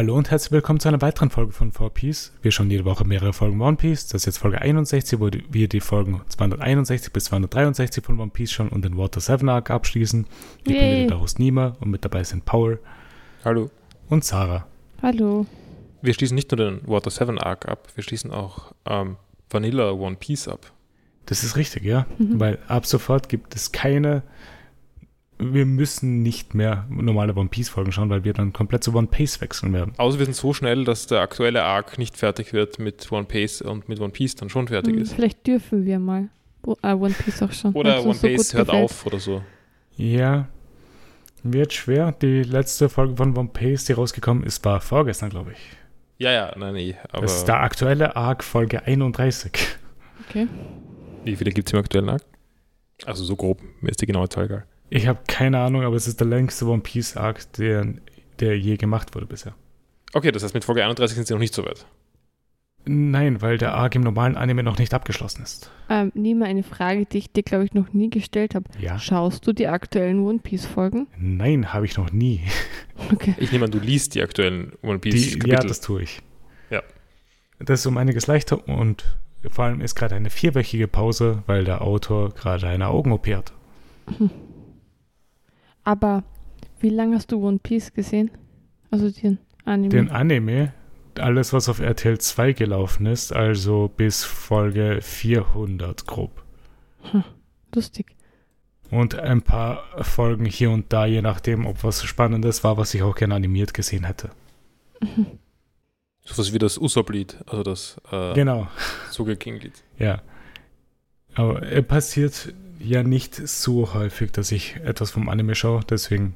Hallo und herzlich willkommen zu einer weiteren Folge von 4Piece. Wir schauen jede Woche mehrere Folgen One Piece. Das ist jetzt Folge 61, wo wir die Folgen 261 bis 263 von One Piece schauen und den Water 7 Arc abschließen. Ich Yay. bin wieder der Host Nima und mit dabei sind Paul Hallo. und Sarah. Hallo. Wir schließen nicht nur den Water 7 Arc ab, wir schließen auch ähm, Vanilla One Piece ab. Das ist richtig, ja. Mhm. Weil ab sofort gibt es keine. Wir müssen nicht mehr normale One Piece Folgen schauen, weil wir dann komplett zu One Piece wechseln werden. Außer wir sind so schnell, dass der aktuelle Arc nicht fertig wird mit One Piece und mit One Piece dann schon fertig Hm, ist. Vielleicht dürfen wir mal. Äh, One Piece auch schon. Oder One so Piece hört gefällt. auf oder so. Ja. Wird schwer. Die letzte Folge von One Piece, die rausgekommen ist, war vorgestern, glaube ich. Ja, ja, nein, nee. Aber das ist der aktuelle Arc Folge 31. Okay. wie viele gibt es im aktuellen Arc? Also so grob, mir ist die genaue Zahl egal. Ich habe keine Ahnung, aber es ist der längste One Piece Arc, der, der je gemacht wurde bisher. Okay, das heißt, mit Folge 31 sind sie noch nicht so weit. Nein, weil der Arc im normalen Anime noch nicht abgeschlossen ist. Ähm, Nima, eine Frage, die ich dir, glaube ich, noch nie gestellt habe. Ja. Schaust du die aktuellen One Piece Folgen? Nein, habe ich noch nie. Okay. Ich nehme an, du liest die aktuellen One Piece Die, Kapitel. ja, das tue ich. Ja. Das ist um einiges leichter und vor allem ist gerade eine vierwöchige Pause, weil der Autor gerade eine Augen-OP hat. Aber wie lange hast du One Piece gesehen? Also den Anime. Den Anime, alles was auf RTL 2 gelaufen ist, also bis Folge 400 grob. Lustig. Und ein paar Folgen hier und da, je nachdem, ob was Spannendes war, was ich auch gerne animiert gesehen hätte. So was wie das Usopp-Lied, also das äh, Genau, Sugar King-Lied. ja. Aber es passiert ja nicht so häufig, dass ich etwas vom Anime schaue, deswegen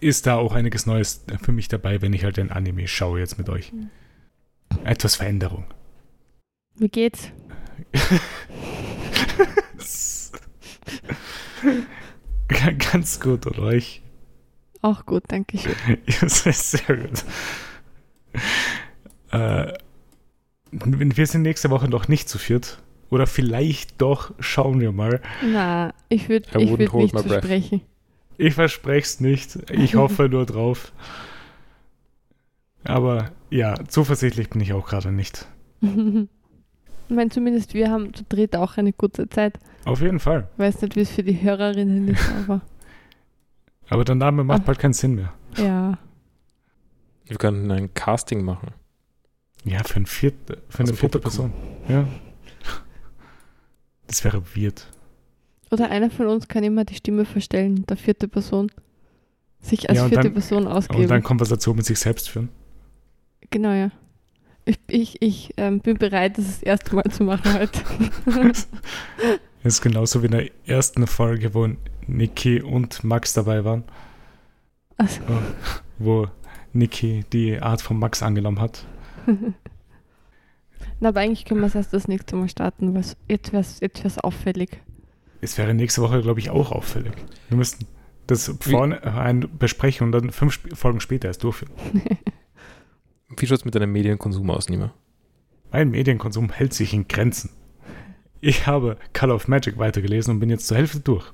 ist da auch einiges Neues für mich dabei, wenn ich halt den Anime schaue jetzt mit euch. Etwas Veränderung. Wie geht's? Ganz gut, oder euch? Auch gut, danke schön. Das ist sehr gut. Äh, wir sind nächste Woche noch nicht zu viert. Oder vielleicht doch, schauen wir mal. Na, ich würde ich würd nicht versprechen. Ich verspreche es nicht. Ich hoffe nur drauf. Aber ja, zuversichtlich bin ich auch gerade nicht. ich meine, zumindest wir haben zu dritt auch eine gute Zeit. Auf jeden Fall. Weiß nicht, wie es für die Hörerinnen ist, aber Aber der Name macht Ah. bald keinen Sinn mehr. ja. Wir könnten ein Casting machen. Ja, für, ein vierte, für eine dem vierte Publikum. Person. Ja. Das wäre weird. Oder einer von uns kann immer die Stimme verstellen, der vierte Person. Sich als Ja, vierte dann- Person ausgeben. Und dann Konversation mit sich selbst führen. genau, ja. Ich, ich, ich ähm, bin bereit, das das erste Mal zu machen heute. Das ist genauso wie in der ersten Folge, wo Niki und Max dabei waren. Also, Wo Niki die Art von Max angenommen hat. na, aber eigentlich können wir es erst das nächste Mal starten, weil jetzt wäre es jetzt wär's auffällig. Es Es wäre nächste Woche, glaube ich, auch auffällig. Wir müssten das vorne ein besprechen und dann fünf Sp Folgen später erst durchführen. Wie schaut es mit deinem Medienkonsum aus, Nima? Mein Medienkonsum hält sich in Grenzen. Ich habe Color of Magic weitergelesen und bin jetzt zur Hälfte durch.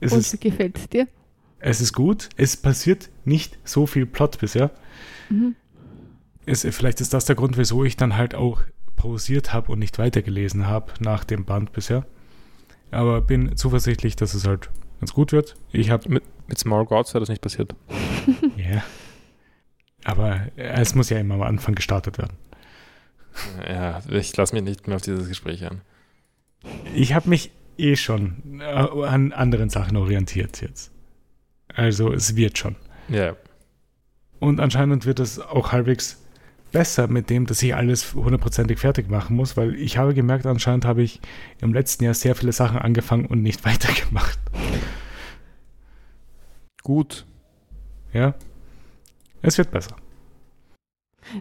Es Und ist, wie gefällt es dir? es ist gut. Es passiert nicht so viel Plot bisher. Mhm. Es, vielleicht ist das der Grund, wieso ich dann halt auch pausiert habe und nicht weitergelesen habe nach dem Band bisher. Aber bin zuversichtlich, dass es halt ganz gut wird. Ich habe Mit, mit Small Gods wäre das nicht passiert. Ja. Aber es muss ja immer am Anfang gestartet werden. Ja, ich lasse mich nicht mehr auf dieses Gespräch an. Ich habe mich eh schon äh, an anderen Sachen orientiert jetzt. Also es wird schon. Ja, Und anscheinend wird es auch halbwegs besser mit dem, dass ich alles hundertprozentig fertig machen muss, weil ich habe gemerkt, anscheinend habe ich im letzten Jahr sehr viele Sachen angefangen und nicht weitergemacht. gut. Ja. Es wird besser.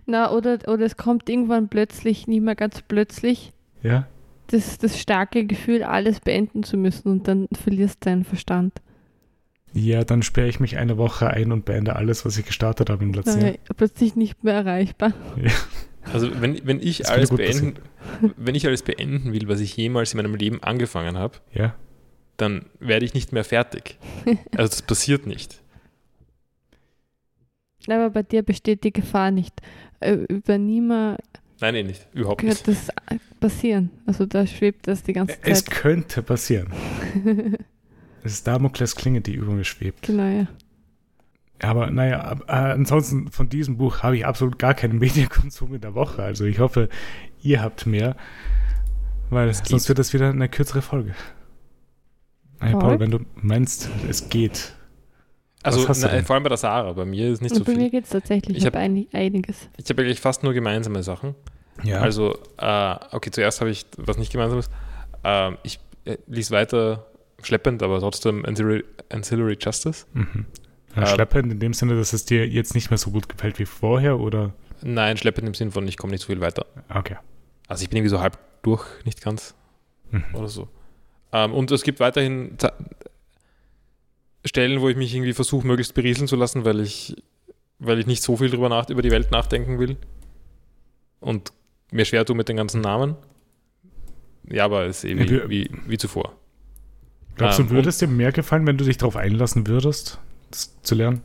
Na, oder, oder es kommt irgendwann plötzlich, nicht mehr ganz plötzlich, Ja. das, das starke Gefühl, alles beenden zu müssen und dann verlierst du deinen Verstand. Ja, dann sperre ich mich eine Woche ein und beende alles, was ich gestartet habe im letzten Jahr. Plötzlich nicht mehr erreichbar. Also wenn, wenn ich Das alles beenden, wenn ich alles beenden will, was ich jemals in meinem Leben angefangen habe, Ja. dann werde ich nicht mehr fertig. Also das passiert nicht. Aber bei dir besteht die Gefahr nicht. Äh, Über niemand Nein, eh nicht. Überhaupt nicht. könnte das passieren. Also da schwebt das die ganze Es Zeit. könnte passieren. Es ist Damokles Klinge, die über mir schwebt. Genau, ja. Aber naja, äh, ansonsten von diesem Buch habe ich absolut gar keinen Medienkonsum in der Woche. Also ich hoffe, ihr habt mehr, weil sonst wird das wieder eine kürzere Folge. Hey, Paul? Paul, wenn du meinst, es geht. Also na, vor allem bei der Sarah, bei mir ist nicht so Und bei mir viel. geht es tatsächlich. Ich Ich hab- habe einig, einiges. Ich habe eigentlich fast nur gemeinsame Sachen. Ja. Also, äh, okay, zuerst habe ich was nicht gemeinsames. Ähm, ich äh, lies weiter schleppend, aber trotzdem Ancillary, Ancillary Justice. mhm. Ja, äh, schleppend in dem Sinne, dass es dir jetzt nicht mehr so gut gefällt wie vorher, oder? Nein, schleppend im Sinn von, ich komme nicht so viel weiter. Okay. Also ich bin irgendwie so halb durch, nicht ganz Mhm. oder so. Ähm, und es gibt weiterhin Ze- Stellen, wo ich mich irgendwie versuche, möglichst berieseln zu lassen, weil ich, weil ich nicht so viel drüber nach, über die Welt nachdenken will. Und mir schwer tue mit den ganzen Namen. Ja, aber es ist eh wie, wie, wie zuvor. Glaubst Ähm, du, würde es dir mehr gefallen, wenn du dich darauf einlassen würdest, das zu lernen?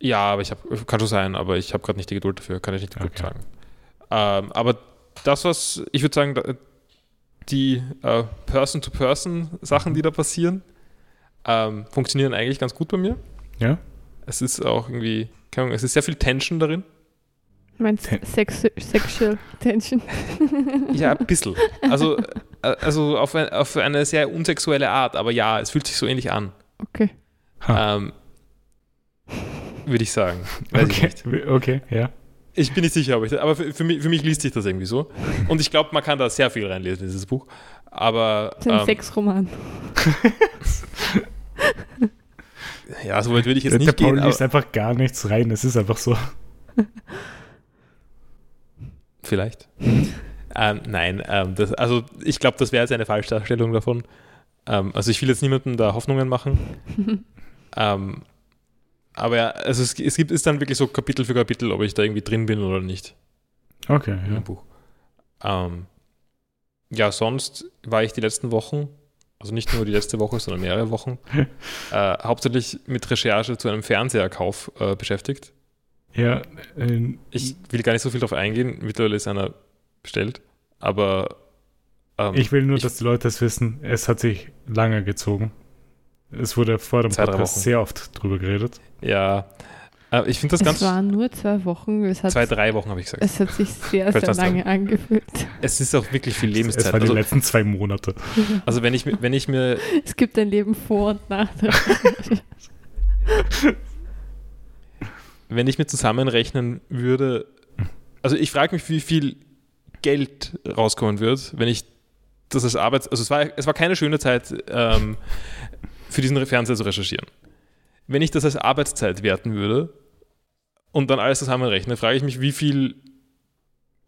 Ja, aber ich habe, kann schon sein, aber ich habe gerade nicht die Geduld dafür, kann ich nicht gut Okay. sagen. Ähm, aber das, was ich würde sagen, die äh, Person-to-Person-Sachen, die da passieren, ähm, funktionieren eigentlich ganz gut bei mir. Ja? Es ist auch irgendwie, keine Ahnung, es ist sehr viel Tension darin. Meinst Ten- Sex Sexual Tension? Ja, ein bisschen. Also, äh, also auf, ein, auf eine sehr unsexuelle Art, aber ja, es fühlt sich so ähnlich an. Okay. Ähm, würde ich sagen. Weiß ich okay. nicht. okay, ja. Ich bin nicht sicher, aber, ich, aber für, für, mich, für mich liest sich das irgendwie so. Und ich glaube, man kann da sehr viel reinlesen in dieses Buch. Aber Das ist ein ähm, Sexroman. ja, so weit würde ich jetzt Der, der nicht Paul gehen. liest Aber, einfach gar nichts rein. Es ist einfach so. vielleicht. ähm, nein, ähm, das, also ich glaube, das wäre jetzt eine Falschdarstellung davon. Ähm, also ich will jetzt niemandem da Hoffnungen machen. ähm, aber ja, also es, es gibt ist dann wirklich so Kapitel für Kapitel, ob ich da irgendwie drin bin oder nicht. Okay, in ja. dem Buch. Ähm, ja, sonst war ich die letzten Wochen, also nicht nur die letzte Woche, sondern mehrere Wochen, äh, hauptsächlich mit Recherche zu einem Fernseherkauf äh, beschäftigt. Ja, äh, Ich will gar nicht so viel darauf eingehen, mittlerweile ist einer bestellt, aber ähm, ich will nur, ich- dass die Leute es wissen. Es hat sich lange gezogen. Es wurde vor dem Podcast Wochen. sehr oft drüber geredet. ja, äh, ich finde das Es ganz, waren nur zwei Wochen. Es hat, zwei, drei Wochen habe ich gesagt. es hat sich sehr, sehr lange angefühlt. Es ist auch wirklich viel Es Lebenszeit. waren die Also, letzten zwei Monate. also wenn ich, mir- wenn ich mir Es gibt ein Leben vor und nach. wenn ich mir zusammenrechnen würde, also ich frage mich, wie viel Geld rauskommen wird, wenn ich das als Arbeits-, also es war, es war keine schöne Zeit, ähm, für diesen Fernseher zu recherchieren. Wenn ich das als Arbeitszeit werten würde und dann alles zusammenrechne, frage ich mich, wie viel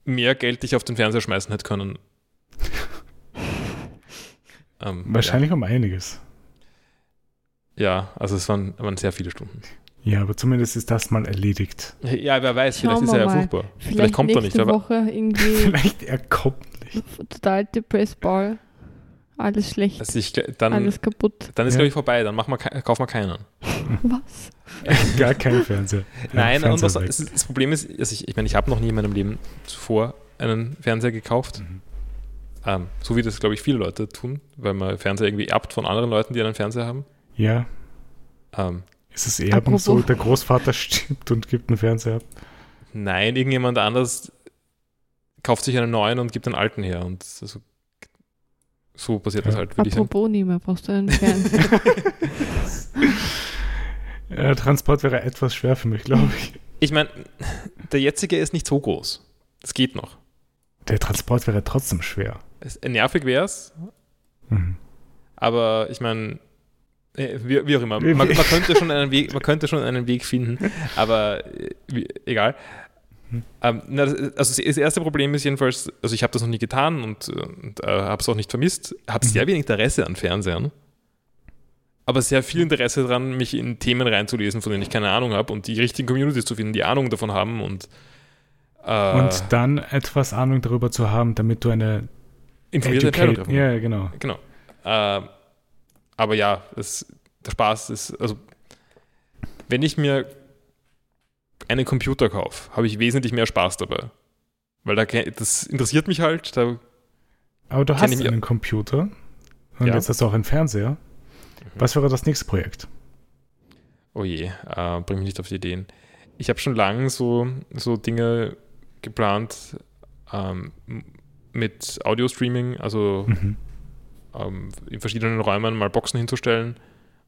mehr Geld ich auf den Fernseher schmeißen hätte können. Ähm, Wahrscheinlich um einiges. Ja, ja also es waren, waren sehr viele Stunden. Ja, aber zumindest ist das mal erledigt. Ja, wer weiß, Schauen vielleicht ist er ja mal. furchtbar. Vielleicht, kommt er nicht. Woche irgendwie Vielleicht er kommt nicht. total depressed Ball. Alles schlecht. also ich, dann, alles kaputt. Dann ist, Ja. glaube ich, vorbei. Dann machen wir, kaufen wir keinen. Was? Gar kein Fernseher. Nein, Ja, und was, Fernseher das, ist- das Problem ist, also ich, ich meine, ich habe noch nie in meinem Leben zuvor einen Fernseher gekauft. Mhm. Ähm, so wie das, glaube ich, viele Leute tun, weil man Fernseher irgendwie erbt von anderen Leuten, die einen Fernseher haben. Ja, Ähm, ist es Erben Apropos- so, der Großvater stirbt und gibt einen Fernseher ab? nein, irgendjemand anders kauft sich einen neuen und gibt einen alten her. Und so, so passiert das Ja. halt, würde ich sagen. Apropos nicht mehr, brauchst du einen Fernseher. Äh, Transport wäre etwas schwer für mich, glaube ich. Ich meine, der jetzige ist nicht so groß. Das geht noch. Der Transport wäre trotzdem schwer. Es, nervig wäre es, Mhm. Aber ich meine, wie, wie auch immer, man, man, könnte schon einen Weg, man könnte schon einen Weg finden, aber äh, wie, egal. Hm. Ähm, na, das, also das erste Problem ist jedenfalls, also ich habe das noch nie getan und, und äh, habe es auch nicht vermisst, habe Mhm. sehr wenig Interesse an Fernsehern, aber sehr viel Interesse daran, mich in Themen reinzulesen, von denen ich keine Ahnung habe und die richtigen Communities zu finden, die Ahnung davon haben und, äh, Und dann etwas Ahnung darüber zu haben, damit du eine informierte Entscheidung treffen Ja, genau. Genau. Ähm, aber ja, es, der Spaß ist, also wenn ich mir einen Computer kaufe, habe ich wesentlich mehr Spaß dabei. Weil da, das interessiert mich halt. Da, Aber du hast einen Computer und Ja. jetzt hast du auch einen Fernseher. Was wäre das nächste Projekt? oh je, äh, bring mich nicht auf die Ideen. Ich habe schon lange so, so Dinge geplant ähm, mit Audio-Streaming, also Mhm. Ähm, in verschiedenen Räumen mal Boxen hinzustellen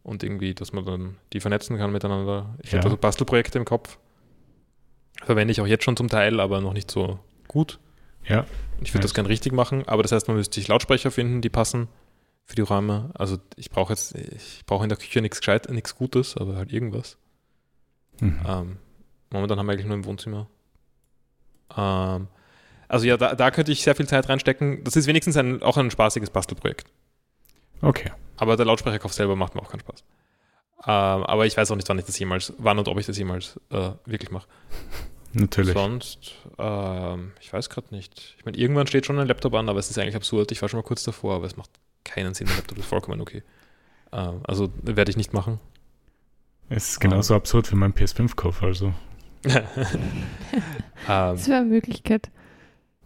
und irgendwie, dass man dann die vernetzen kann miteinander. Ich Ja. habe da so Bastelprojekte im Kopf. Verwende ich auch jetzt schon zum Teil, aber noch nicht so gut. Ja, Ich würde das gern richtig machen, aber das heißt, man müsste sich Lautsprecher finden, die passen für die Räume. Also ich brauche jetzt, ich brauche in der Küche nichts gescheit, nichts Gutes, aber halt irgendwas. mhm. Ähm, momentan haben wir eigentlich nur im Wohnzimmer. Ähm, also ja, da, da könnte ich sehr viel Zeit reinstecken. Das ist wenigstens ein, auch ein spaßiges Bastelprojekt. okay. Aber der Lautsprecherkauf selber macht mir auch keinen Spaß. Ähm, aber ich weiß auch nicht, wann ich das jemals, wann und ob ich das jemals äh, wirklich mache. Natürlich. Sonst, ähm, ich weiß gerade nicht. Ich meine, irgendwann steht schon ein Laptop an, aber es ist eigentlich absurd. Ich war schon mal kurz davor, aber es macht keinen Sinn. Der Laptop ist vollkommen okay. Ähm, also werde ich nicht machen. Es ist genauso absurd wie mein PS5-Kauf, also. ähm, Das wäre eine Möglichkeit.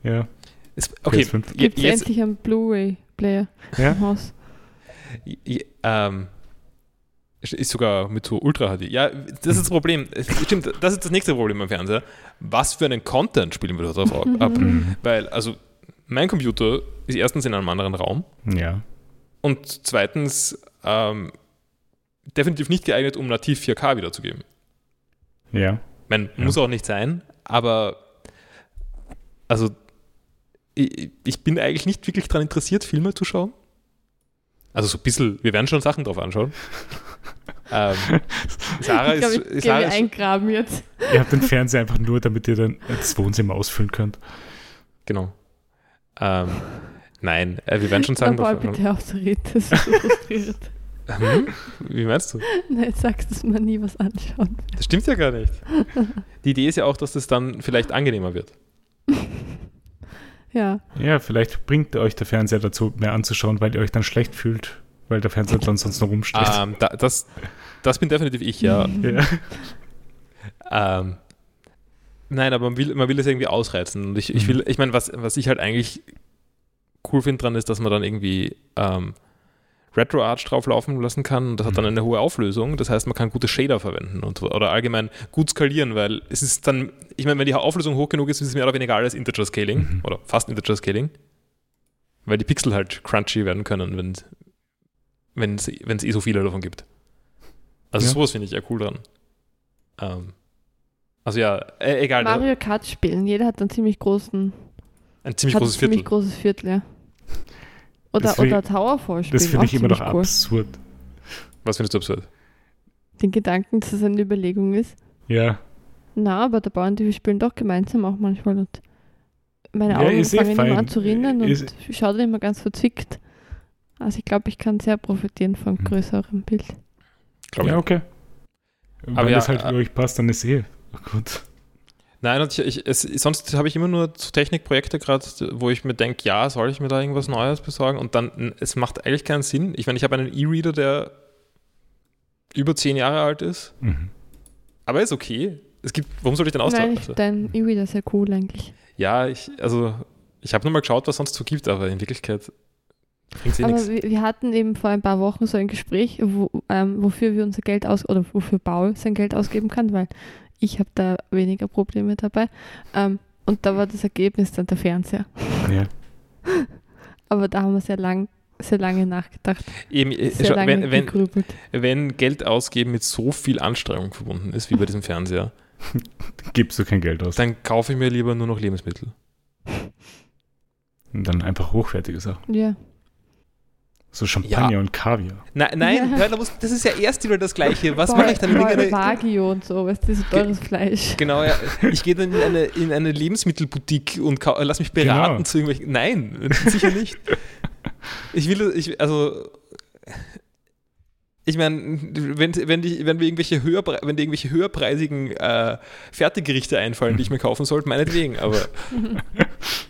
Ja. ist, okay, PS5. je- Gibt es jetzt, endlich einen Blu-ray-Player Ja? im Haus? je- ähm, ist sogar mit so Ultra HD. Ja, das ist das Problem. Es- Stimmt, das ist das nächste Problem am Fernseher. Was für einen Content spielen wir da drauf ab? Mhm. Weil, also, mein Computer ist erstens in einem anderen Raum. Ja. Und zweitens ähm, definitiv nicht geeignet, um nativ 4K wiederzugeben. Ja. Man Ja. muss auch nicht sein, aber also ich, bin eigentlich nicht wirklich daran interessiert, Filme zu schauen. Also so ein bisschen, wir werden schon Sachen drauf anschauen. ähm, Sarah ich glaube, ist, ich gehe Sarah ist eingraben jetzt. Ihr habt den Fernseher einfach nur, damit ihr dann das Wohnzimmer ausfüllen könnt. genau. Ähm, nein, äh, wir werden schon Sachen drauf anschauen. bitte aufzureden, das ist so frustrierend. Hm? Wie meinst du? Nein, sagst, dass man nie was anschauen. Das stimmt ja gar nicht. Die Idee ist ja auch, dass das dann vielleicht angenehmer wird. Ja, Ja, vielleicht bringt euch der Fernseher dazu, mehr anzuschauen, weil ihr euch dann schlecht fühlt, weil der Fernseher dann sonst noch rumsteht. Ähm, da, das, das bin definitiv ich, ja. Ja. Ähm, nein, aber man will, man will es irgendwie ausreizen. Und ich, ich Mhm. will, ich meine, was, was ich halt eigentlich cool finde dran ist, dass man dann irgendwie ähm, RetroArch drauflaufen lassen kann und das hat dann Mhm. eine hohe Auflösung. Das heißt, man kann gute Shader verwenden und, oder allgemein gut skalieren, weil es ist dann, ich meine, wenn die Auflösung hoch genug ist, ist es mehr oder weniger alles Integer Scaling Mhm. oder fast Integer Scaling, weil die Pixel halt crunchy werden können, wenn wenn es eh so viele davon gibt. Also Ja. sowas finde ich ja cool dran. Ähm, also ja, äh, egal, Mario Kart spielen. Jeder hat einen ziemlich großen, ein ziemlich hat großes ein ziemlich Viertel. großes Viertel, ja. Oder, find oder ich- Towerfall spielen. Das finde ich immer noch cool. absurd. Was findest du absurd? Den Gedanken, dass es eine Überlegung ist. Ja. Na, aber der Bauern, die spielen doch gemeinsam auch manchmal und meine Ja, Augen eh fangen immer fein. an zu rinnen und Ist- ich schaue dann immer ganz verzwickt. Also ich glaube, ich kann sehr profitieren vom Mhm. größeren Bild. Ja, okay. Aber Wenn ja, das halt äh, für euch passt, dann ist eh gut. Nein, und ich, ich, es, sonst habe ich immer nur so Technikprojekte gerade, wo ich mir denke, ja, soll ich mir da irgendwas Neues besorgen? Und dann, es macht eigentlich keinen Sinn. Ich meine, ich habe einen E-Reader, der über zehn Jahre alt ist, Mhm. aber ist okay. Es gibt, warum soll ich den Nein, austauschen? ich finde dein E-Reader sehr cool eigentlich. ja, ich, also, ich habe nur mal geschaut, was sonst so gibt, aber in Wirklichkeit bringt es eh Aber nichts. wir, wir hatten eben vor ein paar Wochen so ein Gespräch, wo, ähm, wofür wir unser Geld aus oder wofür Paul sein Geld ausgeben kann, weil ich habe da weniger Probleme dabei. Ähm, und da war das Ergebnis dann der Fernseher. Ja. Aber da haben wir sehr lang, sehr lange nachgedacht, Eben, äh, sehr schau, lange wenn, wenn, gegrübelt. wenn Geld ausgeben mit so viel Anstrengung verbunden ist, wie bei diesem Fernseher, Gibst du kein Geld aus. dann kaufe ich mir lieber nur noch Lebensmittel. Und dann einfach hochwertige Sachen. Ja. So Champagner Ja. und Kaviar. Nein, nein, Ja. muss- das ist ja erst wieder das Gleiche. Was mache ich dann irgendeine, Wagyu und so, weißt du, so teures Fleisch. Genau, ja. Ich gehe dann in eine, in eine Lebensmittelboutique und lass mich beraten Genau. zu irgendwelchen. Nein, sicher nicht. Ich will, ich, also. Ich meine, wenn, wenn, die, wenn, wir irgendwelche höherpre- wenn dir irgendwelche höherpreisigen äh, Fertiggerichte einfallen, die ich mir kaufen sollte, meinetwegen, aber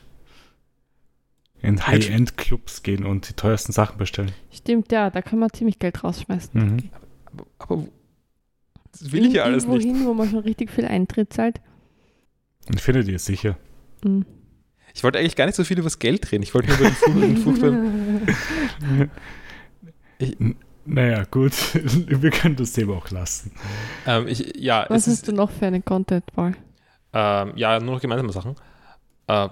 In High-End-Clubs gehen und die teuersten Sachen bestellen. Stimmt, ja, da kann man ziemlich Geld rausschmeißen. Mhm. aber, aber Das will ich ja alles nicht. hin, wo man schon richtig viel Eintritt zahlt. Ich finde die sicher. Mhm. Ich wollte eigentlich gar nicht so viel über das Geld reden. Ich wollte nur über den, Fluch, den. Ich- Naja, gut. Wir können das Thema auch lassen. Ähm, ich, ja, Was hast ist, du noch für einen Content, Paul? ähm, ja, nur noch gemeinsame Sachen. Äh,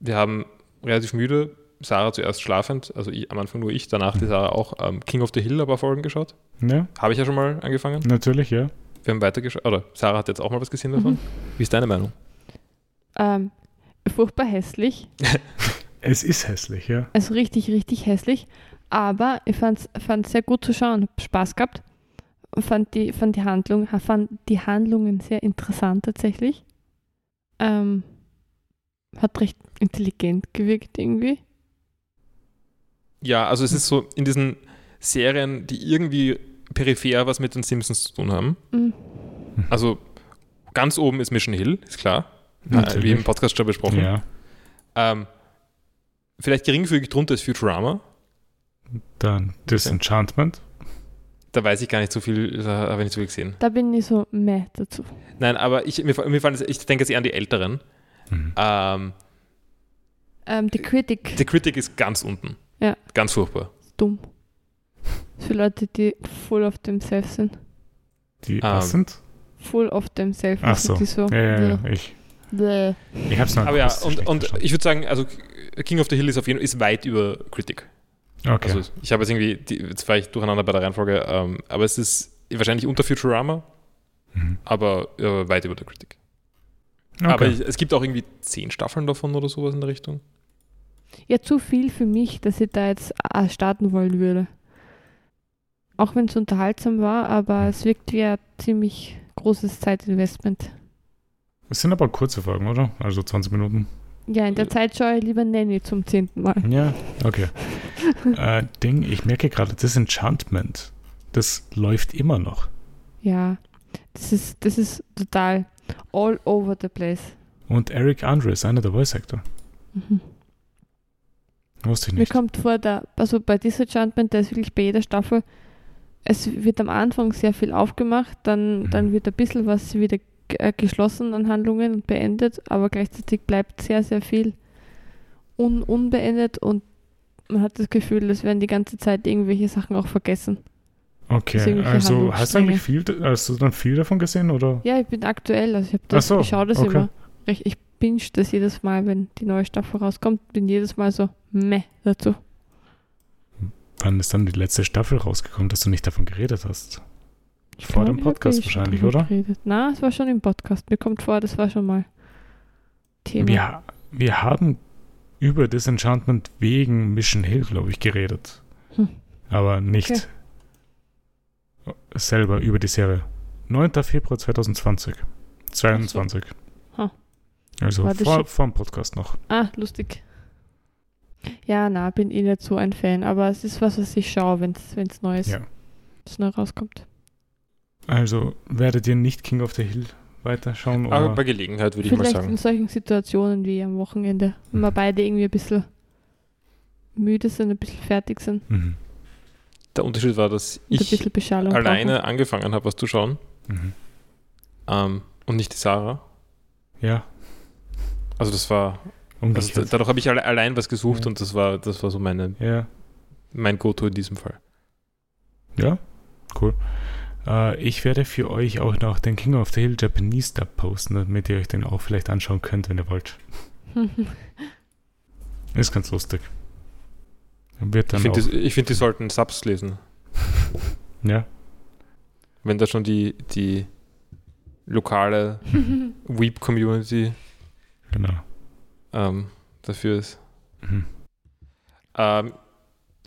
wir haben relativ müde, Sarah zuerst schlafend, also ich, am Anfang nur ich, danach die Sarah auch ähm, King of the Hill ein paar Folgen geschaut. Ja, Habe ich ja schon mal angefangen. natürlich, ja. Wir haben weitergeschaut, oder Sarah hat jetzt auch mal was gesehen davon. Mhm. Wie ist deine Meinung? Ähm, furchtbar hässlich. Es ist hässlich, ja. Also richtig, richtig hässlich. Aber ich fand es sehr gut zu schauen. Hab Spaß gehabt. Und Fand die, fand die Handlung, fand die Handlungen sehr interessant tatsächlich. Ähm, hat recht intelligent gewirkt irgendwie. Ja, also es ist so in diesen Serien, die irgendwie peripher was mit den Simpsons zu tun haben. Mhm. Also ganz oben ist Mission Hill, ist klar. Äh, Natürlich. wie im Podcast schon besprochen. Ja. Ähm, vielleicht geringfügig drunter ist Futurama. Dann Disenchantment. Da weiß ich gar nicht so viel, da habe ich nicht so viel gesehen. Da bin ich so meh dazu. Nein, aber ich, mir, mir fallen, ich denke jetzt eher an die Älteren. Mhm. Ähm, Ähm, die Critic, The Critic ist ganz unten. Ja. Ganz furchtbar. dumm. Für Leute, die voll auf dem Self sind. Die Ähm, was sind? Voll auf dem Self Ach so. die so. Ja, ja, ja. Ich, Bäh. ich hab's noch Aber ja, und, und ich würde sagen, also King of the Hill ist auf jeden Fall ist weit über Critic. Okay. Also ich habe jetzt irgendwie, die, jetzt war ich durcheinander bei der Reihenfolge, ähm, aber es ist wahrscheinlich unter Futurama, Mhm. aber äh, weit über der Critic. Okay. Aber ich, es gibt auch irgendwie zehn Staffeln davon oder sowas in der Richtung. Ja, zu viel für mich, dass ich da jetzt äh, starten wollen würde. Auch wenn es unterhaltsam war, aber es wirkt wie ein ziemlich großes Zeitinvestment. es sind aber kurze Folgen, oder? Also 20 Minuten. Ja, in der Zeit schaue ich lieber Nanny zum zehnten Mal. Ja, okay. äh, Ding, ich merke gerade, Disenchantment, das läuft immer noch. Ja, das ist, das ist total all over the place. Und Eric Andre ist einer der Voice Actor. Mhm. Wusste ich Mir nicht. kommt vor, da, also bei Disenchantment, da ist wirklich bei jeder Staffel, es wird am Anfang sehr viel aufgemacht, dann, Mhm. dann wird ein bisschen was wieder äh, geschlossen an Handlungen und beendet, aber gleichzeitig bleibt sehr, sehr viel un unbeendet und man hat das Gefühl, es werden die ganze Zeit irgendwelche Sachen auch vergessen. Okay, also hast du eigentlich viel, hast du dann viel davon gesehen, oder? Ja, ich bin aktuell, also ich, hab Ach das, so, ich schaue das okay. immer. Ich, ich binge das jedes Mal, wenn die neue Staffel rauskommt, bin jedes Mal so meh dazu. Wann ist dann die letzte Staffel rausgekommen, dass du nicht davon geredet hast? Vor dem glaub, ich hab Podcast eh wahrscheinlich, oder? Geredet. Na, es war schon im Podcast. Mir kommt vor, das war schon mal Thema. Wir, wir haben über Disenchantment wegen Mission Hill, glaube ich, geredet. Hm. Aber nicht selber über die Serie. 9. Februar 2020. 22. Ha. Also War vor, vor dem Podcast noch. Ah, lustig. Ja, na, bin ich nicht so ein Fan, aber es ist was, was ich schaue, wenn es neu ist. Ja. Das neu rauskommt. Also werdet ihr nicht King of the Hill weiterschauen? Aber Oder? bei Gelegenheit würde ich mal Vielleicht sagen. in solchen Situationen wie am Wochenende, wenn wir beide irgendwie ein bisschen müde sind, ein bisschen fertig sind Mhm. Der Unterschied war, dass ich alleine angefangen habe, was zu schauen Mhm. ähm, und nicht die Sarah. Ja, Also das war, also dadurch habe ich alle, allein was gesucht Ja. und das war, das war so meine, ja. mein Go-To in diesem Fall. Ja, cool. Äh, ich werde für euch auch noch den King of the Hill Japanese Dub posten, damit ihr euch den auch vielleicht anschauen könnt, wenn ihr wollt. brauchen. Ist ganz lustig. Wird Ich dann finde, ich find, die sollten Subs lesen. ja, Wenn da schon die, die lokale Weep-Community genau. ähm, dafür ist. Mhm. Ähm,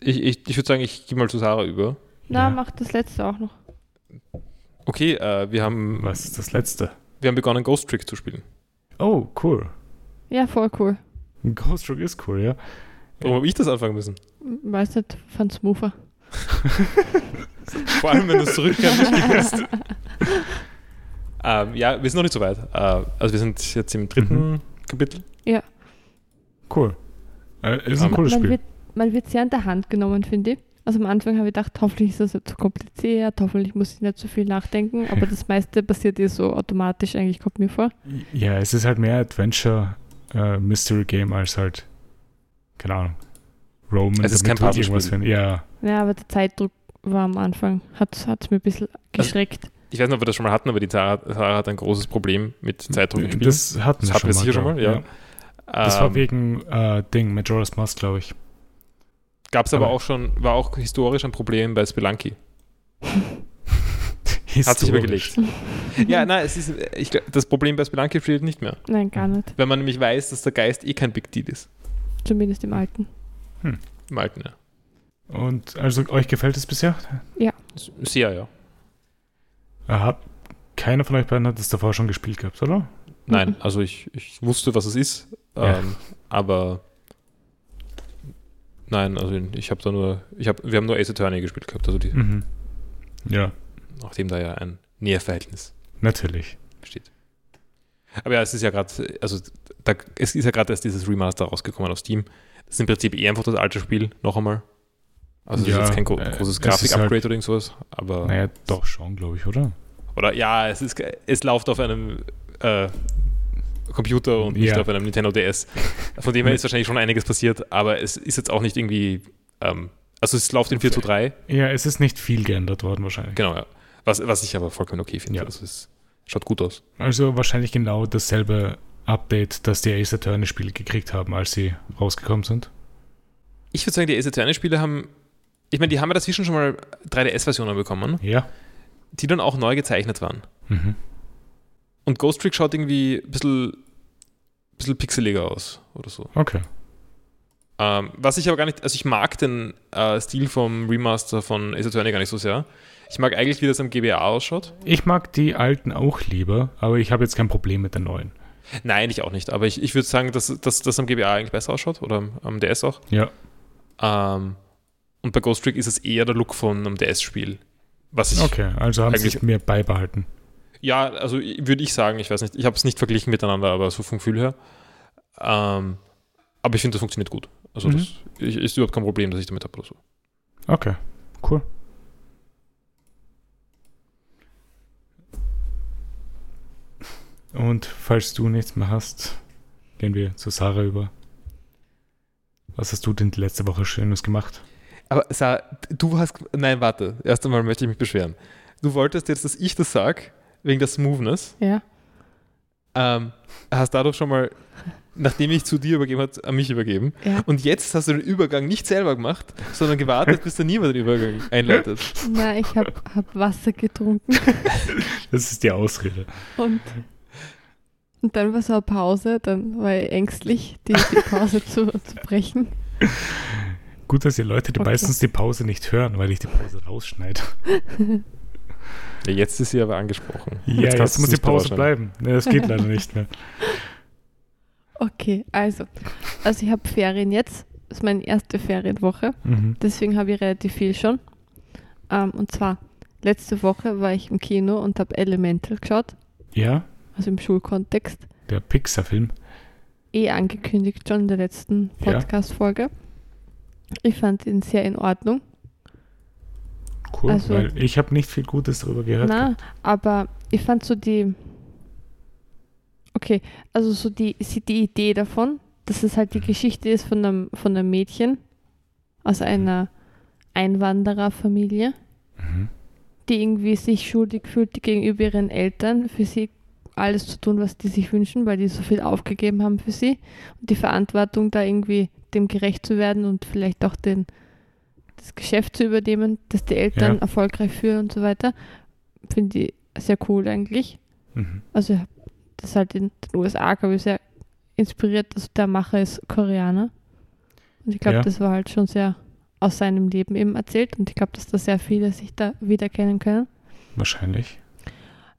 ich ich, ich würde sagen, ich gehe mal zu Sarah über. Na, Ja. mach das letzte auch noch. Okay, äh, wir, haben, Was ist das letzte? wir haben begonnen, Ghost Trick zu spielen. Oh, cool. Ja, voll cool. Ghost Trick ist cool, ja. Warum habe ich das anfangen müssen? Weiß nicht, fand smoother. Vor allem, wenn du es zurückkehren hast. ähm, ja, wir sind noch nicht so weit. Äh, also wir sind jetzt im dritten Mhm. Kapitel. Cool. Äh, ist ein Ähm, cooles man, Spiel. wird, man wird sehr an der Hand genommen, finde ich. Also am Anfang habe ich gedacht, hoffentlich ist das nicht zu kompliziert, hoffentlich muss ich nicht zu viel nachdenken, aber das meiste passiert eh so automatisch, eigentlich kommt mir vor. Ja, es ist halt mehr Adventure äh, Mystery Game als halt, keine Ahnung, Roman. Es ist kein finden. Ja, Ja, aber der Zeitdruck war am Anfang, hat es mir ein bisschen geschreckt. Ich weiß nicht, ob wir das schon mal hatten, aber die Sarah, Sarah hat ein großes Problem mit Zeitdruck im Spiel. das hatten Das wir schon mal. sicher schon mal, ich. ja. Das war Ähm, wegen äh, Ding, Majora's Mask, glaube ich. Gab es aber aber- auch schon, war auch historisch ein Problem bei Spelunky. Hat sich gelegt. ja, nein, es ist, ich, glaub, das Problem bei Spelunky besteht nicht mehr. Nein, gar nicht. Wenn man nämlich weiß, dass der Geist eh kein Big Deal ist. Zumindest im Alten. Alten, ja. Und also euch gefällt es bisher? Sehr, ja. Äh, Hat, keiner von euch beiden hat es davor schon gespielt gehabt, oder? Nein, Mhm. also ich, ich wusste, was es ist, Ja. ähm, aber nein, also ich habe da nur, ich hab, wir haben nur Ace Attorney gespielt gehabt, also die, Mhm. Ja, nachdem da ja ein Näherverhältnis natürlich. besteht. Aber ja, es ist ja gerade, also da, es ist ja gerade erst dieses Remaster rausgekommen auf Steam. Das ist im Prinzip eh einfach das alte Spiel, noch einmal. Also es Ja, ist jetzt kein gro äh, großes es ist Grafik-Upgrade halt- oder irgend sowas, aber Naja, doch schon, glaube ich, oder? oder ja, es ist es läuft auf einem äh, Computer und nicht Ja. auf einem Nintendo DS. Von dem her ist wahrscheinlich schon einiges passiert, aber es ist jetzt auch nicht irgendwie, ähm, also es läuft in 4 zu 3, Ja, es ist nicht viel geändert worden wahrscheinlich. genau, ja. Was, was ich aber vollkommen okay finde. Ja. Also es schaut gut aus. Also wahrscheinlich genau dasselbe Update, das die Ace Attorney Spiele gekriegt haben, als sie rausgekommen sind. Ich würde sagen, die Ace Attorney-Spiele haben, ich meine, die haben ja dazwischen schon mal 3DS-Versionen bekommen, Ja. die dann auch neu gezeichnet waren. Mhm. Und Ghost Trick schaut irgendwie ein bisschen, bisschen pixeliger aus oder so. Okay. Ähm, was ich aber gar nicht, also ich mag den äh, Stil vom Remaster von Ace Attorney gar nicht so sehr. Ich mag eigentlich, wie das am GBA ausschaut. Ich mag die alten auch lieber, aber ich habe jetzt kein Problem mit den neuen. Nein, ich auch nicht. Aber ich, ich würde sagen, dass, das am GBA eigentlich besser ausschaut oder am, DS auch. Ja. Ähm, und bei Ghost Trick ist es eher der Look von einem DS-Spiel. Was ich Okay, also haben sie eigentlich- es mir beibehalten. Ja, also würde ich sagen, ich weiß nicht, ich habe es nicht verglichen miteinander, aber so vom Gefühl her. Ähm, aber ich finde, das funktioniert gut. Also Mhm. das ich, ist überhaupt kein Problem, dass ich damit habe oder so. Okay, cool. Und falls du nichts mehr hast, gehen wir zu Sarah über. Was hast du denn die letzte Woche Schönes gemacht? Aber Sa, du hast. Nein, warte. Erst einmal möchte ich mich beschweren. Du wolltest jetzt, dass ich das sag, wegen der Smoothness. Ja. Ähm, hast dadurch schon mal, nachdem ich zu dir übergeben habe, an mich übergeben. Ja. Und jetzt hast du den Übergang nicht selber gemacht, sondern gewartet, bis da niemand den Übergang einleitet. Nein, ich habe hab Wasser getrunken Das ist die Ausrede. und, und dann war so eine Pause, dann war ich ängstlich, die, die Pause zu, zu brechen. Gut, dass die Leute die Okay. meistens die Pause nicht hören, weil ich die Pause rausschneide. Ja, jetzt ist sie aber angesprochen. Ja, jetzt, du muss die Pause bleiben. Ne, das geht leider nicht mehr. Okay, also, also ich habe Ferien jetzt. Das ist meine erste Ferienwoche. Mhm. Deswegen habe ich relativ viel schon. Ähm, und zwar, letzte Woche war ich im Kino und habe Elemental geschaut, Ja, also im Schulkontext. der Pixar-Film. Eh angekündigt schon in der letzten Ja. Podcast-Folge. Ich fand ihn sehr in Ordnung. Cool, Also- weil ich habe nicht viel Gutes darüber gehört. Na, aber ich fand so die. Okay, also so die, die Idee davon, dass es halt die Geschichte ist von einem, von einem Mädchen aus einer Einwandererfamilie, Mhm. die irgendwie sich schuldig fühlt gegenüber ihren Eltern, für sie alles zu tun, was die sich wünschen, weil die so viel aufgegeben haben für sie. Und die Verantwortung, da irgendwie dem gerecht zu werden und vielleicht auch den, das Geschäft zu übernehmen, das die Eltern Ja. erfolgreich führen und so weiter, finde ich sehr cool eigentlich. Mhm. Also das ist halt in den USA, glaube ich, sehr inspiriert. Also der Macher ist Koreaner. Und ich glaube, Ja. das war halt schon sehr aus seinem Leben eben erzählt. Und ich glaube, dass da sehr viele sich da wiedererkennen können. Wahrscheinlich.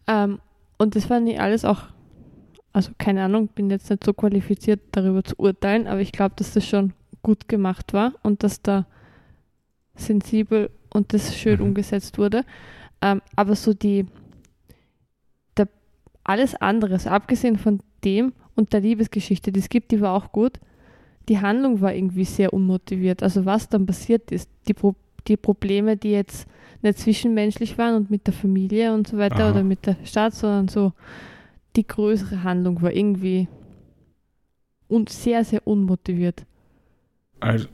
Ähm, und das fand ich alles auch, also keine Ahnung, bin jetzt nicht so qualifiziert darüber zu urteilen, aber ich glaube, dass das schon gut gemacht war und dass da sensibel und das schön Mhm. umgesetzt wurde. Ähm, aber so die, der, alles andere, so abgesehen von dem und der Liebesgeschichte, die es gibt, die war auch gut. Die Handlung war irgendwie sehr unmotiviert. Also was dann passiert ist, die, Pro die Probleme, die jetzt nicht zwischenmenschlich waren und mit der Familie und so weiter Aha. oder mit der Stadt, sondern so die größere Handlung war irgendwie und sehr, sehr unmotiviert. Also,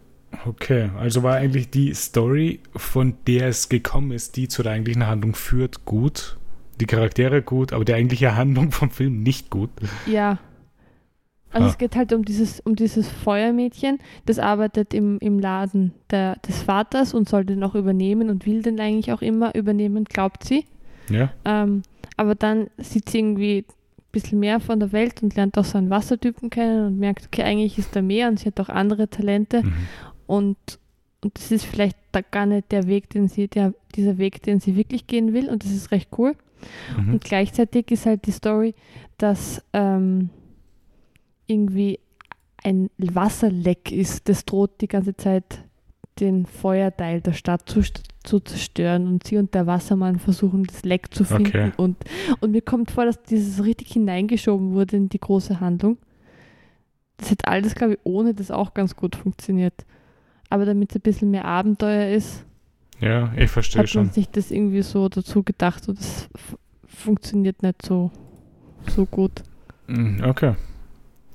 okay, also war eigentlich die Story, von der es gekommen ist, die zur eigentlichen Handlung führt, gut. Die Charaktere gut, aber die eigentliche Handlung vom Film nicht gut. Ja. Also Ah. es geht halt um dieses, um dieses Feuermädchen, das arbeitet im, im Laden der, des Vaters und soll den auch übernehmen und will den eigentlich auch immer übernehmen, glaubt sie. Ja, Ähm, aber dann sieht sie irgendwie ein bisschen mehr von der Welt und lernt auch so einen Wassertypen kennen und merkt, okay, eigentlich ist da mehr und sie hat auch andere Talente mhm. und, und das ist vielleicht da gar nicht der Weg, den sie, der, dieser Weg, den sie wirklich gehen will und das ist recht cool. Mhm. Und gleichzeitig ist halt die Story, dass ähm, irgendwie ein Wasserleck ist. Das droht die ganze Zeit den Feuerteil der Stadt zu, zu zerstören. Und sie und der Wassermann versuchen, das Leck zu finden. Okay. Und, und mir kommt vor, dass dieses richtig hineingeschoben wurde in die große Handlung. Das hat alles, glaube ich, ohne das auch ganz gut funktioniert. Aber damit es ein bisschen mehr Abenteuer ist, ja ich verstehe hat man schon. sich das irgendwie so dazu gedacht. So, das funktioniert nicht so, so gut. Mhm, Okay.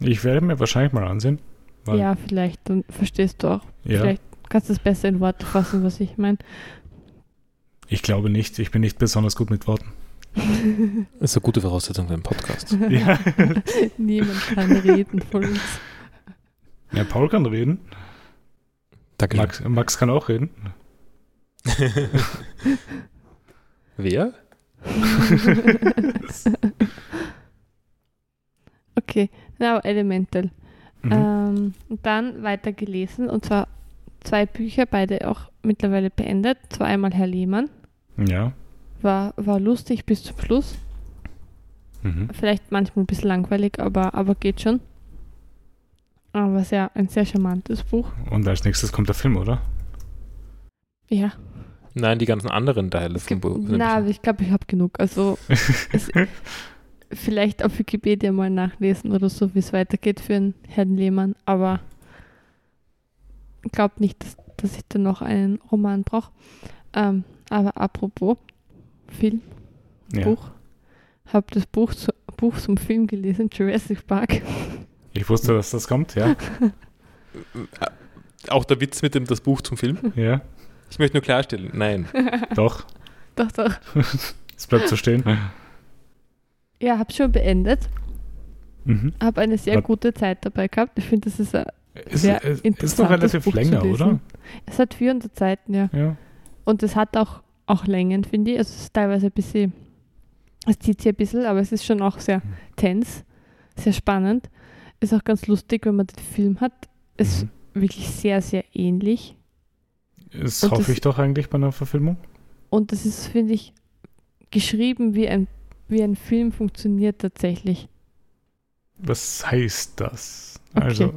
Ich werde mir wahrscheinlich mal ansehen. Weil- Ja, vielleicht, dann verstehst du auch. Ja, Vielleicht kannst du es besser in Worte fassen, was ich meine. ich glaube nicht. Ich bin nicht besonders gut mit Worten. Das ist eine gute Voraussetzung für einen Podcast. ja. Niemand kann reden von uns. ja, Paul kann reden. Danke. Max, Max kann auch reden. Wer? Okay, now Elemental. Mhm. Ähm, und dann weiter gelesen und zwar zwei Bücher, beide auch mittlerweile beendet. Zwar einmal Herr Lehmann, Ja. war, war lustig bis zum Schluss. Mhm. Vielleicht manchmal ein bisschen langweilig, aber, aber geht schon. Aber sehr, ein sehr charmantes Buch. Und als nächstes kommt der Film, oder? Ja, Nein, die ganzen anderen Teile vom Buch. na, aber ich glaube, ich habe genug. Also es, vielleicht auf Wikipedia mal nachlesen oder so, wie es weitergeht für einen Herrn Lehmann, aber ich glaube nicht, dass, dass ich da noch einen Roman brauche. Ähm, aber apropos Film, ja. Buch, habe das Buch, zu, Buch zum Film gelesen, Jurassic Park. Ich wusste, dass das kommt, ja. Auch der Witz mit dem das Buch zum Film. Ja, Ich möchte nur klarstellen, nein. doch. doch, doch. Es bleibt so stehen. Ja, habe schon beendet. Mhm. Habe eine sehr Hat- gute Zeit dabei gehabt. Ich finde, das ist ein, Ist, Sehr ist, ist noch relativ Buch länger, oder? es hat 400 Seiten, ja. Ja. Und es hat auch, auch Längen, finde ich. Also es ist teilweise ein bisschen, es zieht sich ein bisschen, aber es ist schon auch sehr Mhm. tense, sehr spannend. Ist auch ganz lustig, wenn man den Film hat. Ist Mhm. wirklich sehr, sehr ähnlich. Das Und hoffe das- ich doch eigentlich bei einer Verfilmung. Und das ist, finde ich, geschrieben wie ein, wie ein Film funktioniert tatsächlich. Was heißt das? Okay. Also,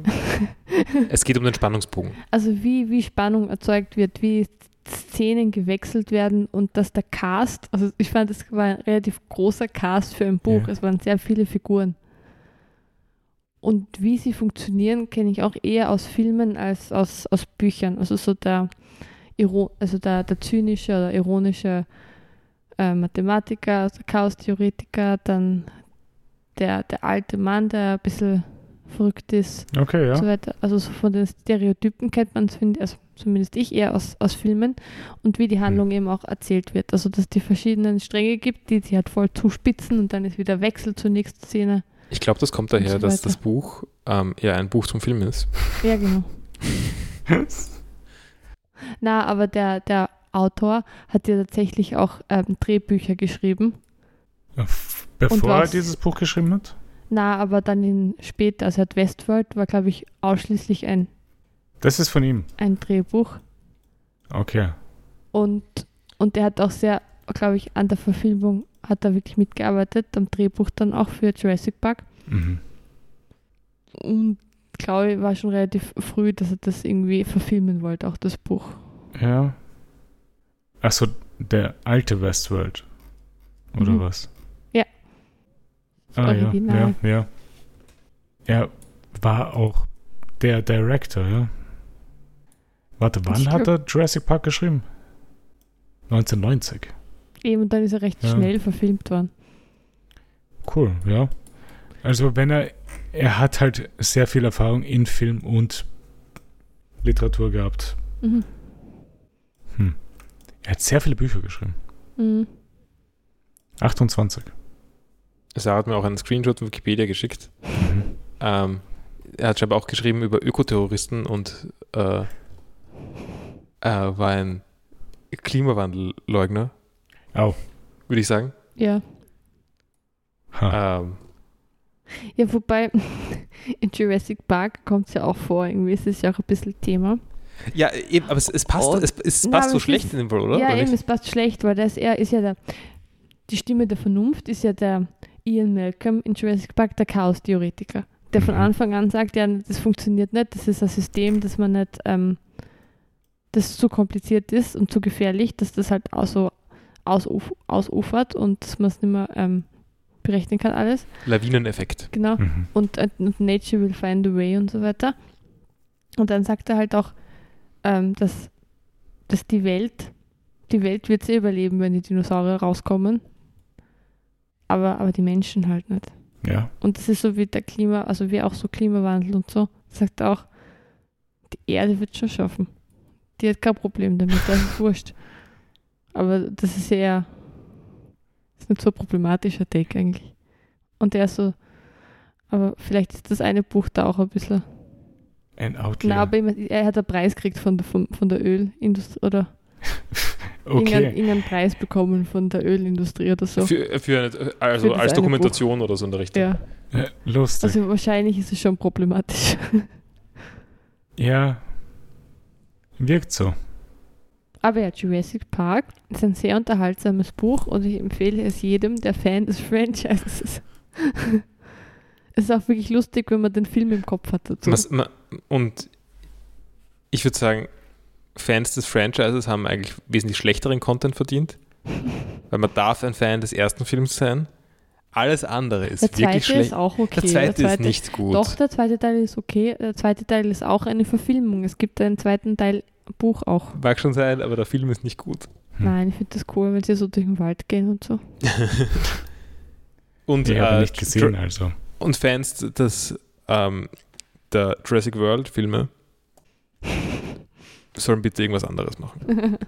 Es geht um den Spannungsbogen. Also wie, wie Spannung erzeugt wird, wie Szenen gewechselt werden und dass der Cast, also ich fand, es war ein relativ großer Cast für ein Buch, Ja. es waren sehr viele Figuren. Und wie sie funktionieren, kenne ich auch eher aus Filmen als aus, aus Büchern. Also so der, also der, der zynische oder ironische äh, Mathematiker, also Chaos-Theoretiker, dann der, der alte Mann, der ein bisschen verrückt ist, okay, und so ja. weiter. Also so von den Stereotypen kennt man es, finde also zumindest ich eher aus, aus Filmen und wie die Handlung eben auch erzählt wird. Also dass es die verschiedenen Stränge gibt, die sie halt voll zuspitzen und dann ist wieder Wechsel zur nächsten Szene. Ich glaube, das kommt daher, so dass das Buch ähm, ja ein Buch zum Film ist. Ja, genau. Na, aber der, der Autor hat ja tatsächlich auch ähm, Drehbücher geschrieben. Bevor er dieses Buch geschrieben hat? Na, aber dann in später, also hat Westworld, war glaube ich ausschließlich ein, Das ist von ihm. ein Drehbuch. Okay. Und, und er hat auch sehr, glaube ich, an der Verfilmung hat er wirklich mitgearbeitet, am Drehbuch dann auch für Jurassic Park. Mhm. Und glaube ich, war schon relativ früh, dass er das irgendwie verfilmen wollte, auch das Buch. Ja. Achso, der alte Westworld. Oder Mhm. was? Ja. Das Ah, ja, ja, ja. Er war auch der Director, ja. Warte, wann Ich hat er Jurassic Park geschrieben? 1990. Eben, und dann ist er recht Ja. schnell verfilmt worden. Cool, ja. Also wenn er, er hat halt sehr viel Erfahrung in Film und Literatur gehabt. Mhm. Er hat sehr viele Bücher geschrieben. Mhm. 28. Sarah hat mir auch einen Screenshot von Wikipedia geschickt. Mhm. Ähm, er hat scheinbar auch geschrieben über Ökoterroristen und äh, äh, war ein Klimawandelleugner, Au. würde ich sagen. Ja. Ähm, Ja, wobei in Jurassic Park kommt es ja auch vor, irgendwie ist es ja auch ein bisschen Thema. Ja, eben, aber es, es passt, Oh. es, es Na, passt aber so schlecht ist- in dem Fall, oder? ja, oder eben, es passt schlecht, weil das er ist ja der, die Stimme der Vernunft ist ja der Ian Malcolm in Jurassic Park, der Chaos-Theoretiker, der von Mhm. Anfang an sagt, ja, das funktioniert nicht, das ist ein System, das man nicht, ähm, das zu kompliziert ist und zu gefährlich, dass das halt auch so ausuf ausufert und dass man es nicht mehr ähm, berechnen kann alles. Lawineneffekt. Genau. Mhm. und, äh, und Nature will find a way und so weiter. Und dann sagt er halt auch, ähm, dass, dass die Welt, die Welt wird sie überleben, wenn die Dinosaurier rauskommen. Aber, aber die Menschen halt nicht. Ja. Und das ist so wie der Klima, also wie auch so Klimawandel und so, sagt auch, die Erde wird schon schaffen. Die hat kein Problem damit, das ist wurscht. Aber das ist eher, das ist nicht so ein problematischer Take eigentlich. Und der ist so, aber vielleicht ist das eine Buch da auch ein bisschen. Ein Outlaw. Na, aber ihm- er hat einen Preis gekriegt von der, von, von der Ölindustrie oder okay. irgendeinen Preis bekommen von der Ölindustrie oder so. Für, für eine, also Für als Dokumentation oder so in der Richtung. Ja, Äh, lustig. also wahrscheinlich ist es schon problematisch. ja. Wirkt so. Aber ja, Jurassic Park ist ein sehr unterhaltsames Buch und ich empfehle es jedem, der Fan des Franchises ist. es ist auch wirklich lustig, wenn man den Film im Kopf hat dazu. Was, ma, und ich würde sagen, Fans des Franchises haben eigentlich wesentlich schlechteren Content verdient, weil man darf ein Fan des ersten Films sein. Alles andere ist der wirklich zweite schlecht. ist auch okay. der zweite ist nicht gut. Doch, der zweite Teil ist okay. Der zweite Teil ist auch eine Verfilmung. Es gibt einen zweiten Teil Buch auch. Mag schon sein, aber der Film ist nicht gut. Hm. Nein, ich finde das cool, wenn sie so durch den Wald gehen und so. und, Ich habe äh, nicht gesehen, also. Und Fans des, ähm, der Jurassic World Filme sollen bitte irgendwas anderes machen.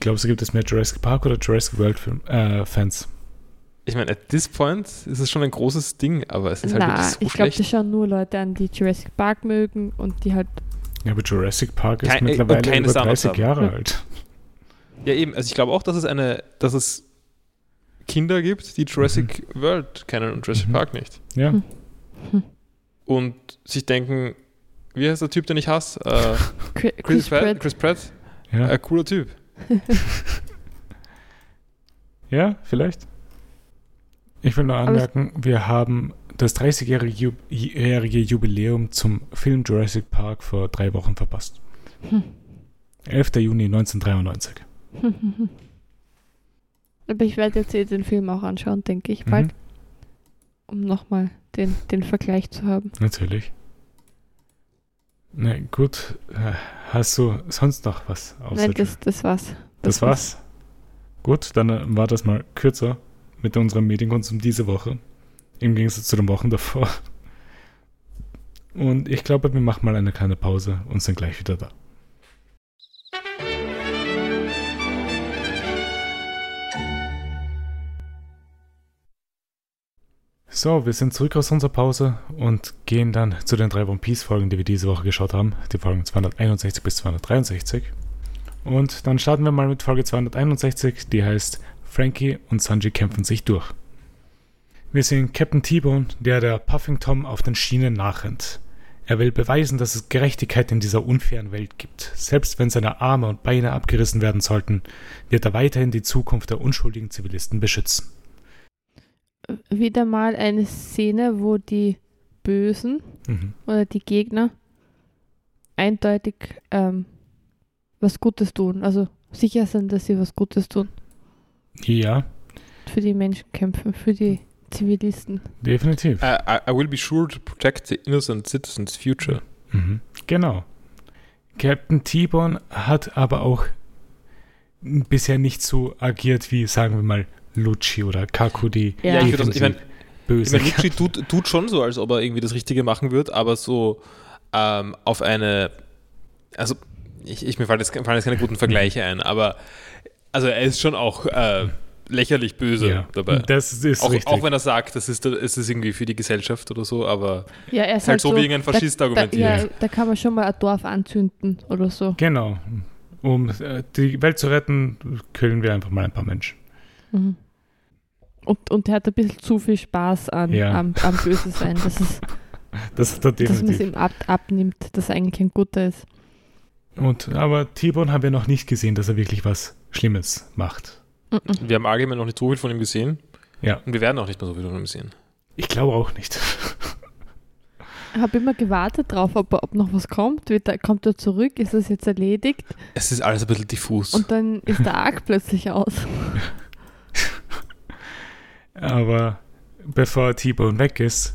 Glaubst du, gibt es mehr Jurassic Park oder Jurassic World Film, äh, Fans? Ich meine, at this point ist es schon ein großes Ding, aber es ist halt Na, wirklich so ich glaube, schlecht. das schauen nur Leute an, die Jurassic Park mögen und die halt. Ja, aber Jurassic Park ist Kein- äh, mittlerweile über Sounds 30 haben. Jahre Ja. alt. Ja, eben. Also ich glaube auch, dass es eine, dass es Kinder gibt, die Jurassic World kennen und Jurassic Mhm. Park nicht. Ja. Hm. Hm. Und sich denken, wie heißt der Typ, den ich hasse? Äh, Chris, Chris, Pratt, Pratt. Chris Pratt. Ja. Ein cooler Typ. ja, vielleicht. Ich will nur anmerken, wir haben das 30-jährige Ju jährige Jubiläum zum Film Jurassic Park vor drei Wochen verpasst. Hm. 11. Juni 1993. Aber ich werde jetzt eh den Film auch anschauen, denke ich, bald, Mhm, um nochmal den, den Vergleich zu haben. natürlich. Na gut, äh, hast du sonst noch was außer Nein, das, das war's. Das war's. Gut, dann äh, war das mal kürzer mit unserem Medienkonsum diese Woche. Im Gegensatz zu den Wochen davor. Und ich glaube, wir machen mal eine kleine Pause und sind gleich wieder da. So, wir sind zurück aus unserer Pause und gehen dann zu den drei One Piece Folgen, die wir diese Woche geschaut haben. Die Folgen 261 bis 263. Und dann starten wir mal mit Folge 261, die heißt Frankie und Sanji kämpfen sich durch. Wir sehen Captain T-Bone, der der Puffing Tom auf den Schienen nachrennt. Er will beweisen, dass es Gerechtigkeit in dieser unfairen Welt gibt. Selbst wenn seine Arme und Beine abgerissen werden sollten, wird er weiterhin die Zukunft der unschuldigen Zivilisten beschützen. Wieder mal eine Szene, wo die Bösen Mhm. oder die Gegner eindeutig ähm, was Gutes tun. Also sicher sind, dass sie was Gutes tun. Ja, Für die Menschen kämpfen, für die Zivilisten. definitiv. I, I, I will be sure to protect the innocent citizens' future. Mhm. Genau. Captain T-Bone hat aber auch bisher nicht so agiert wie, sagen wir mal, Lucci oder Kaku, die Ja. Ja, ich, würd das, ich meine, böse. Ich meine, Lucci tut, tut schon so, als ob er irgendwie das Richtige machen wird, aber so ähm, auf eine, also ich, ich mir fallen jetzt, fallen jetzt keine guten Vergleiche ein, aber also er ist schon auch äh, lächerlich böse ja, dabei. das ist Auch, richtig. auch wenn er sagt, das ist, es ist irgendwie für die Gesellschaft oder so, aber Ja, er ist halt so, wie irgendein Faschist da, argumentiert. Da, ja, da kann man schon mal ein Dorf anzünden oder so. genau. Um äh, die Welt zu retten, killen wir einfach mal ein paar Menschen. Mhm. Und, und er hat ein bisschen zu viel Spaß an, Ja. am, am Böse sein. Das ist, Das ist da dass man es ihm ab, abnimmt, dass er eigentlich ein guter ist. Und, aber T-Bone haben wir noch nicht gesehen, dass er wirklich was Schlimmes macht. Mhm. wir haben allgemein noch nicht so viel von ihm gesehen Ja, und wir werden auch nicht mehr so viel von ihm sehen. ich glaube auch nicht. Ich habe immer gewartet drauf, ob, ob noch was kommt. Wird er, kommt er zurück? Ist das jetzt erledigt? Es ist alles ein bisschen diffus. Und dann ist der Arc plötzlich aus. Aber bevor T-Bone weg ist,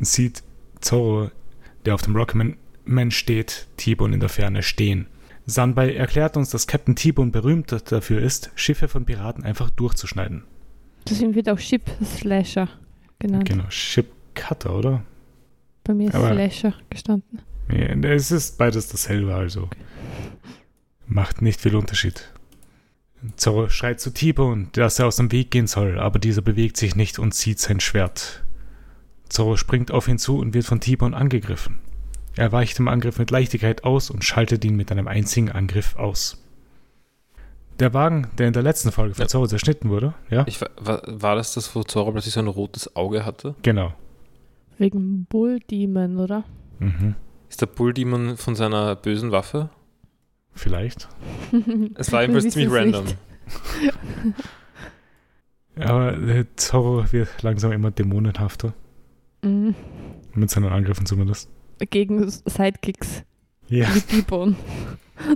sieht Zorro, der auf dem Rockman Man steht, T-Bone in der Ferne stehen. Sanbei erklärt uns, dass Captain T-Bone berühmt dafür ist, Schiffe von Piraten einfach durchzuschneiden. Deswegen wird auch Ship Slasher genannt. Genau, Ship Cutter, oder? Bei mir ist Aber- Slasher gestanden. Ja, es ist beides dasselbe, also macht nicht viel Unterschied. Zorro schreit zu T-Bone, dass er aus dem Weg gehen soll, aber dieser bewegt sich nicht und zieht sein Schwert. Zorro springt auf ihn zu und wird von T-Bone angegriffen. Er weicht dem Angriff mit Leichtigkeit aus und schaltet ihn mit einem einzigen Angriff aus. Der Wagen, der in der letzten Folge von Ja. Zorro zerschnitten wurde, ja, Ich, wa- war, war das das, wo Zorro plötzlich so ein rotes Auge hatte? genau. Wegen Bull Demon, oder? Mhm. Ist der Bulldemon von seiner bösen Waffe? Vielleicht. Es war jedenfalls wissen ziemlich random. Aber Zorro wird langsam immer dämonenhafter. Mhm. Mit seinen Angriffen zumindest. Gegen Sidekicks Ja. wie.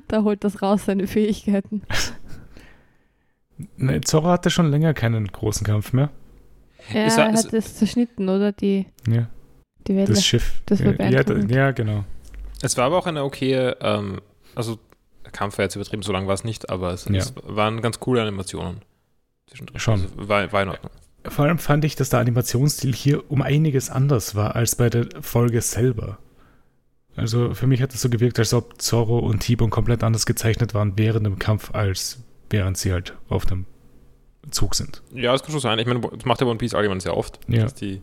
Da holt das raus, seine Fähigkeiten. Ne, Zorro hatte schon länger keinen großen Kampf mehr. Ja, Es war- er hat es zerschnitten, oder? Die, Ja, die Welle. das Schiff. das war ja, ja, genau. Es war aber auch eine okaye, ähm, also der Kampf war jetzt übertrieben, so lang war es nicht, aber es, Ja. es waren ganz coole Animationen. Schon. Also war, war in Ordnung. Vor allem fand ich, dass der Animationsstil hier um einiges anders war als bei der Folge selber. Also für mich hat es so gewirkt, als ob Zorro und T-Bone komplett anders gezeichnet waren während dem Kampf, als während sie halt auf dem Zug sind. Ja, das kann schon sein. Ich meine, das macht ja One Piece allgemein sehr oft, Ja. dass die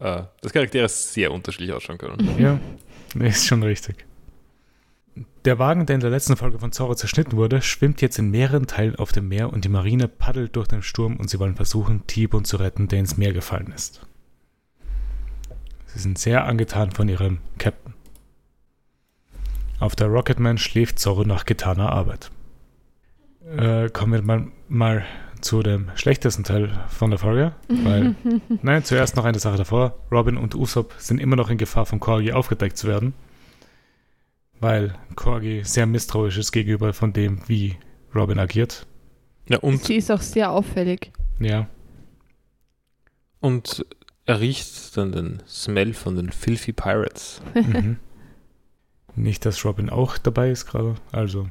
äh, dass Charaktere sehr unterschiedlich ausschauen können. Ja, nee, ist schon richtig. Der Wagen, der in der letzten Folge von Zorro zerschnitten wurde, schwimmt jetzt in mehreren Teilen auf dem Meer und die Marine paddelt durch den Sturm und sie wollen versuchen, T-Bone zu retten, der ins Meer gefallen ist. Sie sind sehr angetan von ihrem Captain. Auf der Rocketman schläft Zorro nach getaner Arbeit. Äh, kommen wir mal, mal zu dem schlechtesten Teil von der Folge, weil Nein, zuerst noch eine Sache davor. Robin und Usopp sind immer noch in Gefahr, von Corgi aufgedeckt zu werden, weil Corgi sehr misstrauisch ist gegenüber von dem, wie Robin agiert. Ja, und, Sie ist auch sehr auffällig. Ja, und er riecht dann den Smell von den Filthy Pirates. mhm. Nicht, dass Robin auch dabei ist gerade. Also,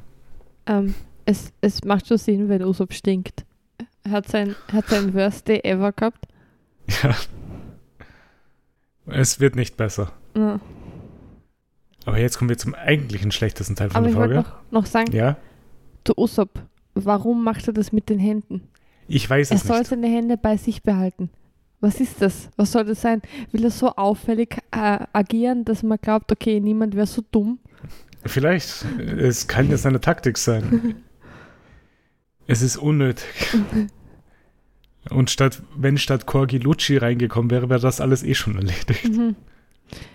Ähm, es, es macht schon Sinn, wenn Usopp stinkt. Er hat sein, hat sein Worst Day ever gehabt. ja. Es wird nicht besser. Ja. Aber jetzt kommen wir zum eigentlichen schlechtesten Teil von Aber der ich wollte Folge. noch, noch sagen, Ja, zu Usopp, warum macht er das mit den Händen? ich weiß Er es soll nicht. seine Hände bei sich behalten. Was ist das? Was soll das sein? Will er so auffällig äh, agieren, dass man glaubt, okay, niemand wäre so dumm? Vielleicht. Es kann jetzt eine Taktik sein. Es ist unnötig. Und statt, wenn statt Corgi Lucci reingekommen wäre, wäre das alles eh schon erledigt. Mhm.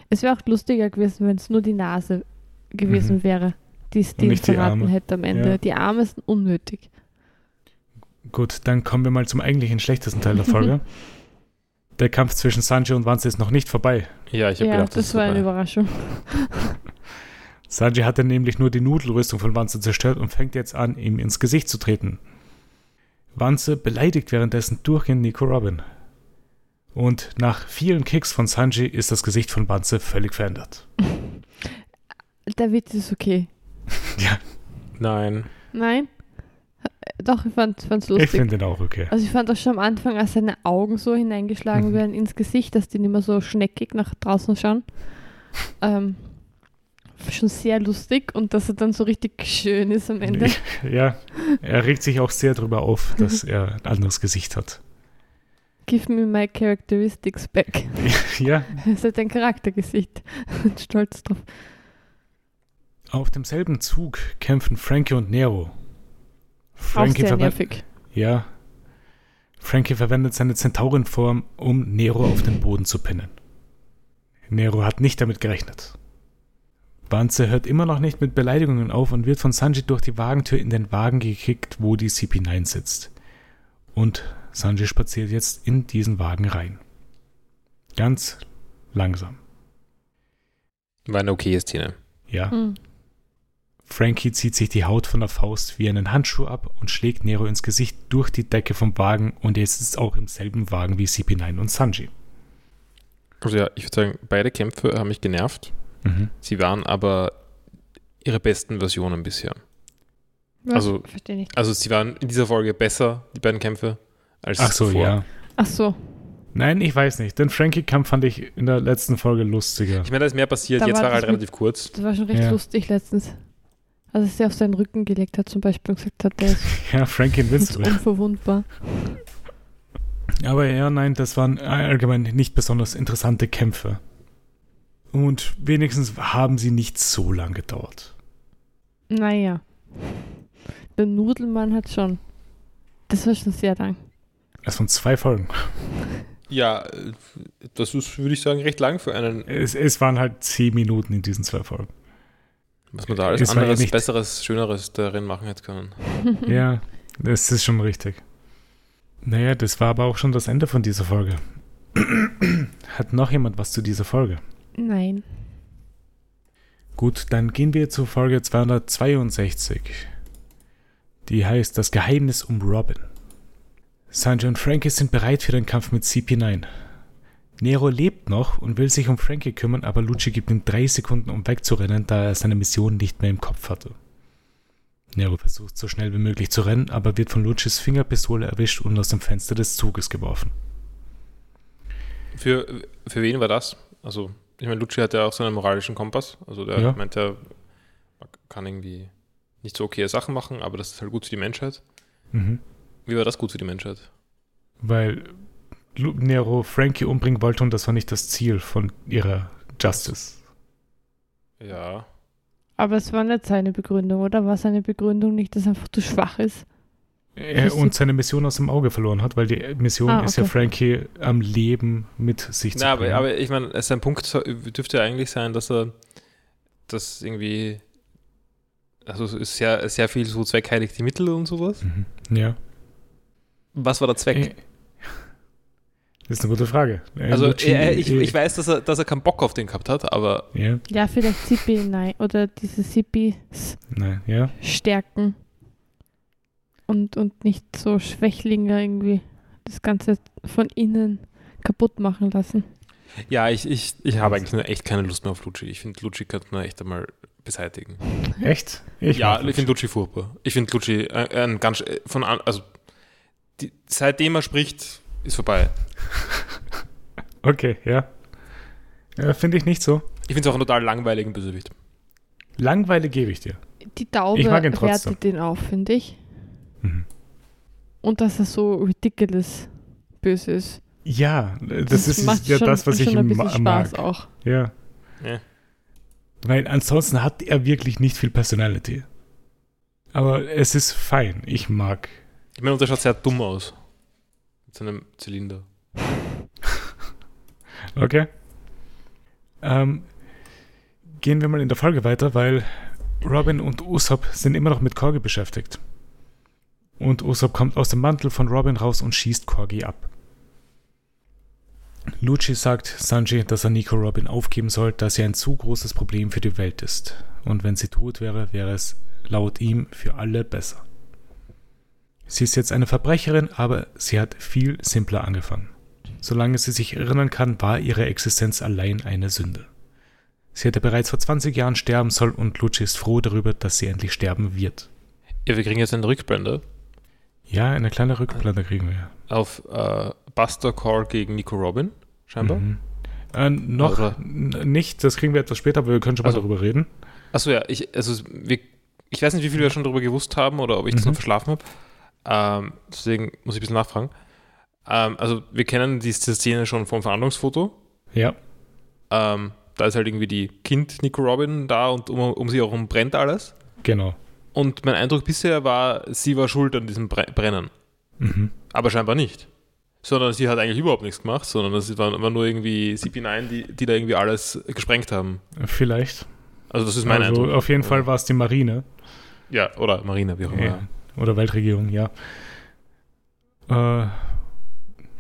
Es wäre auch lustiger gewesen, wenn es nur die Nase gewesen Mhm. wäre, die es die verraten hätte am Ende. Ja. Die Arme sind unnötig. Gut, dann kommen wir mal zum eigentlichen schlechtesten Teil der Folge. Der Kampf zwischen Sanji und Wanze ist noch nicht vorbei. Ja, ich habe Ja, gedacht, das, ist war eine vorbei. Überraschung. Sanji hatte nämlich nur die Nudelrüstung von Wanze zerstört und fängt jetzt an, ihm ins Gesicht zu treten. Wanze beleidigt währenddessen durchgehend Nico Robin. Und nach vielen Kicks von Sanji ist das Gesicht von Wanze völlig verändert. Der Witz ist okay. Ja, Nein. Nein? Doch, ich fand es ich lustig. finde den auch okay. Also ich fand auch schon am Anfang, als seine Augen so hineingeschlagen Mhm. werden ins Gesicht, dass die nicht mehr so schneckig nach draußen schauen. Ähm, schon sehr lustig und dass er dann so richtig schön ist am Ende. Ja, er regt sich auch sehr darüber auf, dass er ein anderes Gesicht hat. Give me my characteristics back. Ja, Es hat ein Charaktergesicht. Und stolz drauf. auf demselben Zug kämpfen Frankie und Nero. Auch Frankie, sehr verwendet, nervig. ja, Frankie verwendet seine Zentaurenform, um Nero auf den Boden zu pinnen. Nero hat nicht damit gerechnet. Banze hört immer noch nicht mit Beleidigungen auf und wird von Sanji durch die Wagentür in den Wagen gekickt, wo die CP9 sitzt. Und Sanji spaziert jetzt in diesen Wagen rein. Ganz langsam. War eine okaye Szene. Ja. Hm. Frankie zieht sich die Haut von der Faust wie einen Handschuh ab und schlägt Nero ins Gesicht durch die Decke vom Wagen und er sitzt auch im selben Wagen wie CP9 und Sanji. Also ja, ich würde sagen, beide Kämpfe haben mich genervt. Mhm. Sie waren aber ihre besten Versionen bisher. Was? Also- Verstehe nicht. Also sie waren in dieser Folge besser, die beiden Kämpfe, als Ach so, zuvor. ja. Ach so. Nein, ich weiß nicht. Den Frankie-Kampf fand ich in der letzten Folge lustiger. Ich meine, da ist mehr passiert. Da Jetzt war war er halt mit- relativ kurz. Das war schon recht Ja. lustig letztens. Als er sich auf seinen Rücken gelegt hat zum Beispiel und gesagt hat, der ist Ja, Frankie Invincible. unverwundbar. Aber ja, nein, das waren allgemein nicht besonders interessante Kämpfe. Und wenigstens haben sie nicht so lang gedauert. Naja. Der Nudelmann hat schon. Das war schon sehr lang. Es waren zwei Folgen. Ja, das ist, würde ich sagen, recht lang für einen, Es, es waren halt zehn Minuten in diesen zwei Folgen. was man da alles Es ja anderes, nicht- Besseres, Schöneres darin machen hätte können. Ja, das ist schon richtig. Naja, das war aber auch schon das Ende von dieser Folge. Hat noch jemand was zu dieser Folge? Nein. Gut, dann gehen wir zu Folge 262. Die heißt Das Geheimnis um Robin. Sanji und Frankie sind bereit für den Kampf mit CP9. Nero lebt noch und will sich um Frankie kümmern, aber Lucci gibt ihm drei Sekunden, um wegzurennen, da er seine Mission nicht mehr im Kopf hatte. Nero versucht so schnell wie möglich zu rennen, aber wird von Luccis Fingerpistole erwischt und aus dem Fenster des Zuges geworfen. Für, für wen war das? Also, ich meine, Lucci hat ja auch so einen moralischen Kompass. Also, der Ja. meint ja, man kann irgendwie nicht so okaye Sachen machen, aber das ist halt gut für die Menschheit. Mhm. Wie war das gut für die Menschheit? Weil Nero Frankie umbringen wollte und das war nicht das Ziel von ihrer Justice. Ja. Aber es war nicht seine Begründung, oder? War seine Begründung nicht, dass er einfach zu schwach ist? Er und seine Mission aus dem Auge verloren hat, weil die Mission Ah, ist ja okay. Frankie am Leben mit sich zu Na, aber, bringen. aber ich meine, sein Punkt dürfte ja eigentlich sein, dass er das irgendwie. Also, es ist sehr, sehr viel so zweckheiligte Mittel und sowas. Mhm. Ja. Was war der Zweck? Äh, Das ist eine gute Frage. Äh, also, äh, ich, äh, ich weiß, dass er, dass er keinen Bock auf den gehabt hat, aber Ja, Ja, vielleicht CP, nein. Oder diese CPs nein, ja. stärken. Und, und nicht so Schwächlinge irgendwie das Ganze von innen kaputt machen lassen. ja, ich, ich, ich habe eigentlich nur echt keine Lust mehr auf Lucci. Ich finde, Lucci könnte man echt einmal beseitigen. Echt? Ich ja, ich finde Lucci furchtbar. Ich finde Lucci äh, ein ganz von also die, seitdem er spricht, ist vorbei. Okay, ja. ja Finde ich nicht so. Ich finde es auch einen total langweiligen Bösewicht. Langweile gebe ich dir. Die Taube Ich mag ihn trotzdem. wertet den auf, finde ich. Mhm. Und dass er so ridiculous böse ist. Ja, das, ist macht ja schon, das, was ich ihm ma- Spaß mag. auch. Ja. Ja. Weil ansonsten hat er wirklich nicht viel Personality. Aber es ist fein. Ich mag. Ich meine, der schaut sehr dumm aus. Mit seinem Zylinder. Okay. Ähm, gehen wir mal in der Folge weiter, weil Robin und Usopp sind immer noch mit Corgi beschäftigt. Und Usopp kommt aus dem Mantel von Robin raus und schießt Corgi ab. Lucci sagt Sanji, dass er Nico Robin aufgeben soll, da sie ein zu großes Problem für die Welt ist. Und wenn sie tot wäre, wäre es laut ihm für alle besser. Sie ist jetzt eine Verbrecherin, aber sie hat viel simpler angefangen. Solange sie sich erinnern kann, war ihre Existenz allein eine Sünde. Sie hätte bereits vor 20 Jahren sterben sollen und Lucci ist froh darüber, dass sie endlich sterben wird. Ja, wir kriegen jetzt eine Rückblende Ja, eine kleine Rückblende kriegen wir. auf äh, Buster Call gegen Nico Robin, scheinbar. Mhm. Äh, noch n- nicht, das kriegen wir etwas später, aber wir können schon mal Also- darüber reden. Achso, ja, ich, also wir, ich weiß nicht, wie viel wir schon darüber gewusst haben oder ob ich das Mhm. noch verschlafen habe. Ähm, deswegen muss ich ein bisschen nachfragen. Ähm, also wir kennen diese Szene schon vom Verhandlungsfoto. Ja, Ähm, da ist halt irgendwie die Kind Nico Robin da und um, um sie herum brennt alles. genau. Und mein Eindruck bisher war, sie war schuld an diesem Bre Brennen. Mhm. Aber scheinbar nicht. Sondern sie hat eigentlich überhaupt nichts gemacht, sondern es war, war nur irgendwie CP9, die, die da irgendwie alles gesprengt haben. Vielleicht. Also das ist mein also Eindruck. auf jeden Fall war es die Marine Ja, oder Marine, wie auch immer. ja. Oder Weltregierung, ja. Äh,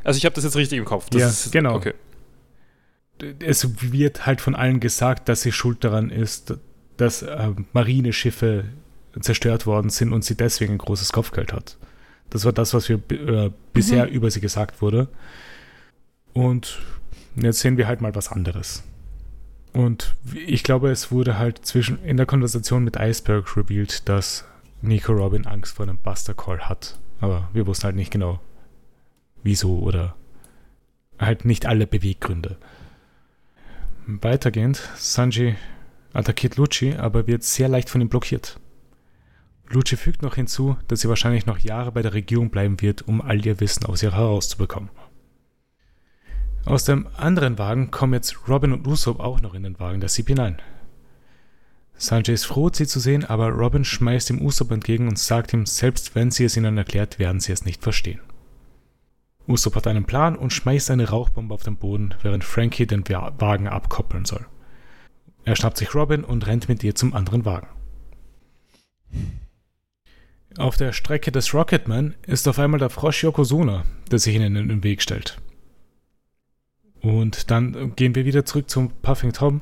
Also ich habe das jetzt richtig im Kopf. Das Ja, ist, genau. Okay. es wird halt von allen gesagt, dass sie schuld daran ist, dass äh, Marineschiffe zerstört worden sind und sie deswegen ein großes Kopfgeld hat. Das war das, was wir äh, bisher über sie gesagt wurde. Und jetzt sehen wir halt mal was anderes. Und ich glaube, es wurde halt zwischen in der Konversation mit Iceberg revealed, dass Nico Robin Angst vor einem Buster Call hat. Aber wir wussten halt nicht genau, wieso oder halt nicht alle Beweggründe. Weitergehend, Sanji attackiert Lucci, aber wird sehr leicht von ihm blockiert. Lucci fügt noch hinzu, dass sie wahrscheinlich noch Jahre bei der Regierung bleiben wird, um all ihr Wissen aus ihr herauszubekommen. Aus dem anderen Wagen kommen jetzt Robin und Usopp auch noch in den Wagen der CP9. Sanjay ist froh, sie zu sehen, aber Robin schmeißt ihm Usopp entgegen und sagt ihm, selbst wenn sie es ihnen erklärt, werden sie es nicht verstehen. Usopp hat einen Plan und schmeißt eine Rauchbombe auf den Boden, während Frankie den Wa- Wagen abkoppeln soll. Er schnappt sich Robin und rennt mit ihr zum anderen Wagen. Auf der Strecke des Rocketman ist auf einmal der Frosch Yokozuna, der sich ihnen in den Weg stellt. Und dann gehen wir wieder zurück zum Puffing Tom,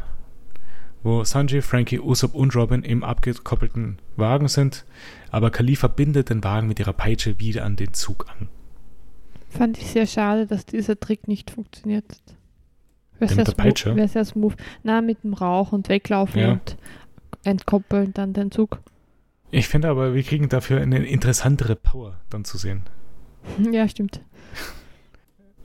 wo Sanji, Frankie, Usopp und Robin im abgekoppelten Wagen sind, aber Khalifa bindet den Wagen mit ihrer Peitsche wieder an den Zug an. Fand ich sehr schade, dass dieser Trick nicht funktioniert. Wäre sehr, mit der Peitsche? wär sehr smooth. Na, mit dem Rauch und weglaufen Ja. und entkoppeln dann den Zug. Ich finde aber, wir kriegen dafür eine interessantere Power dann zu sehen. Ja, stimmt.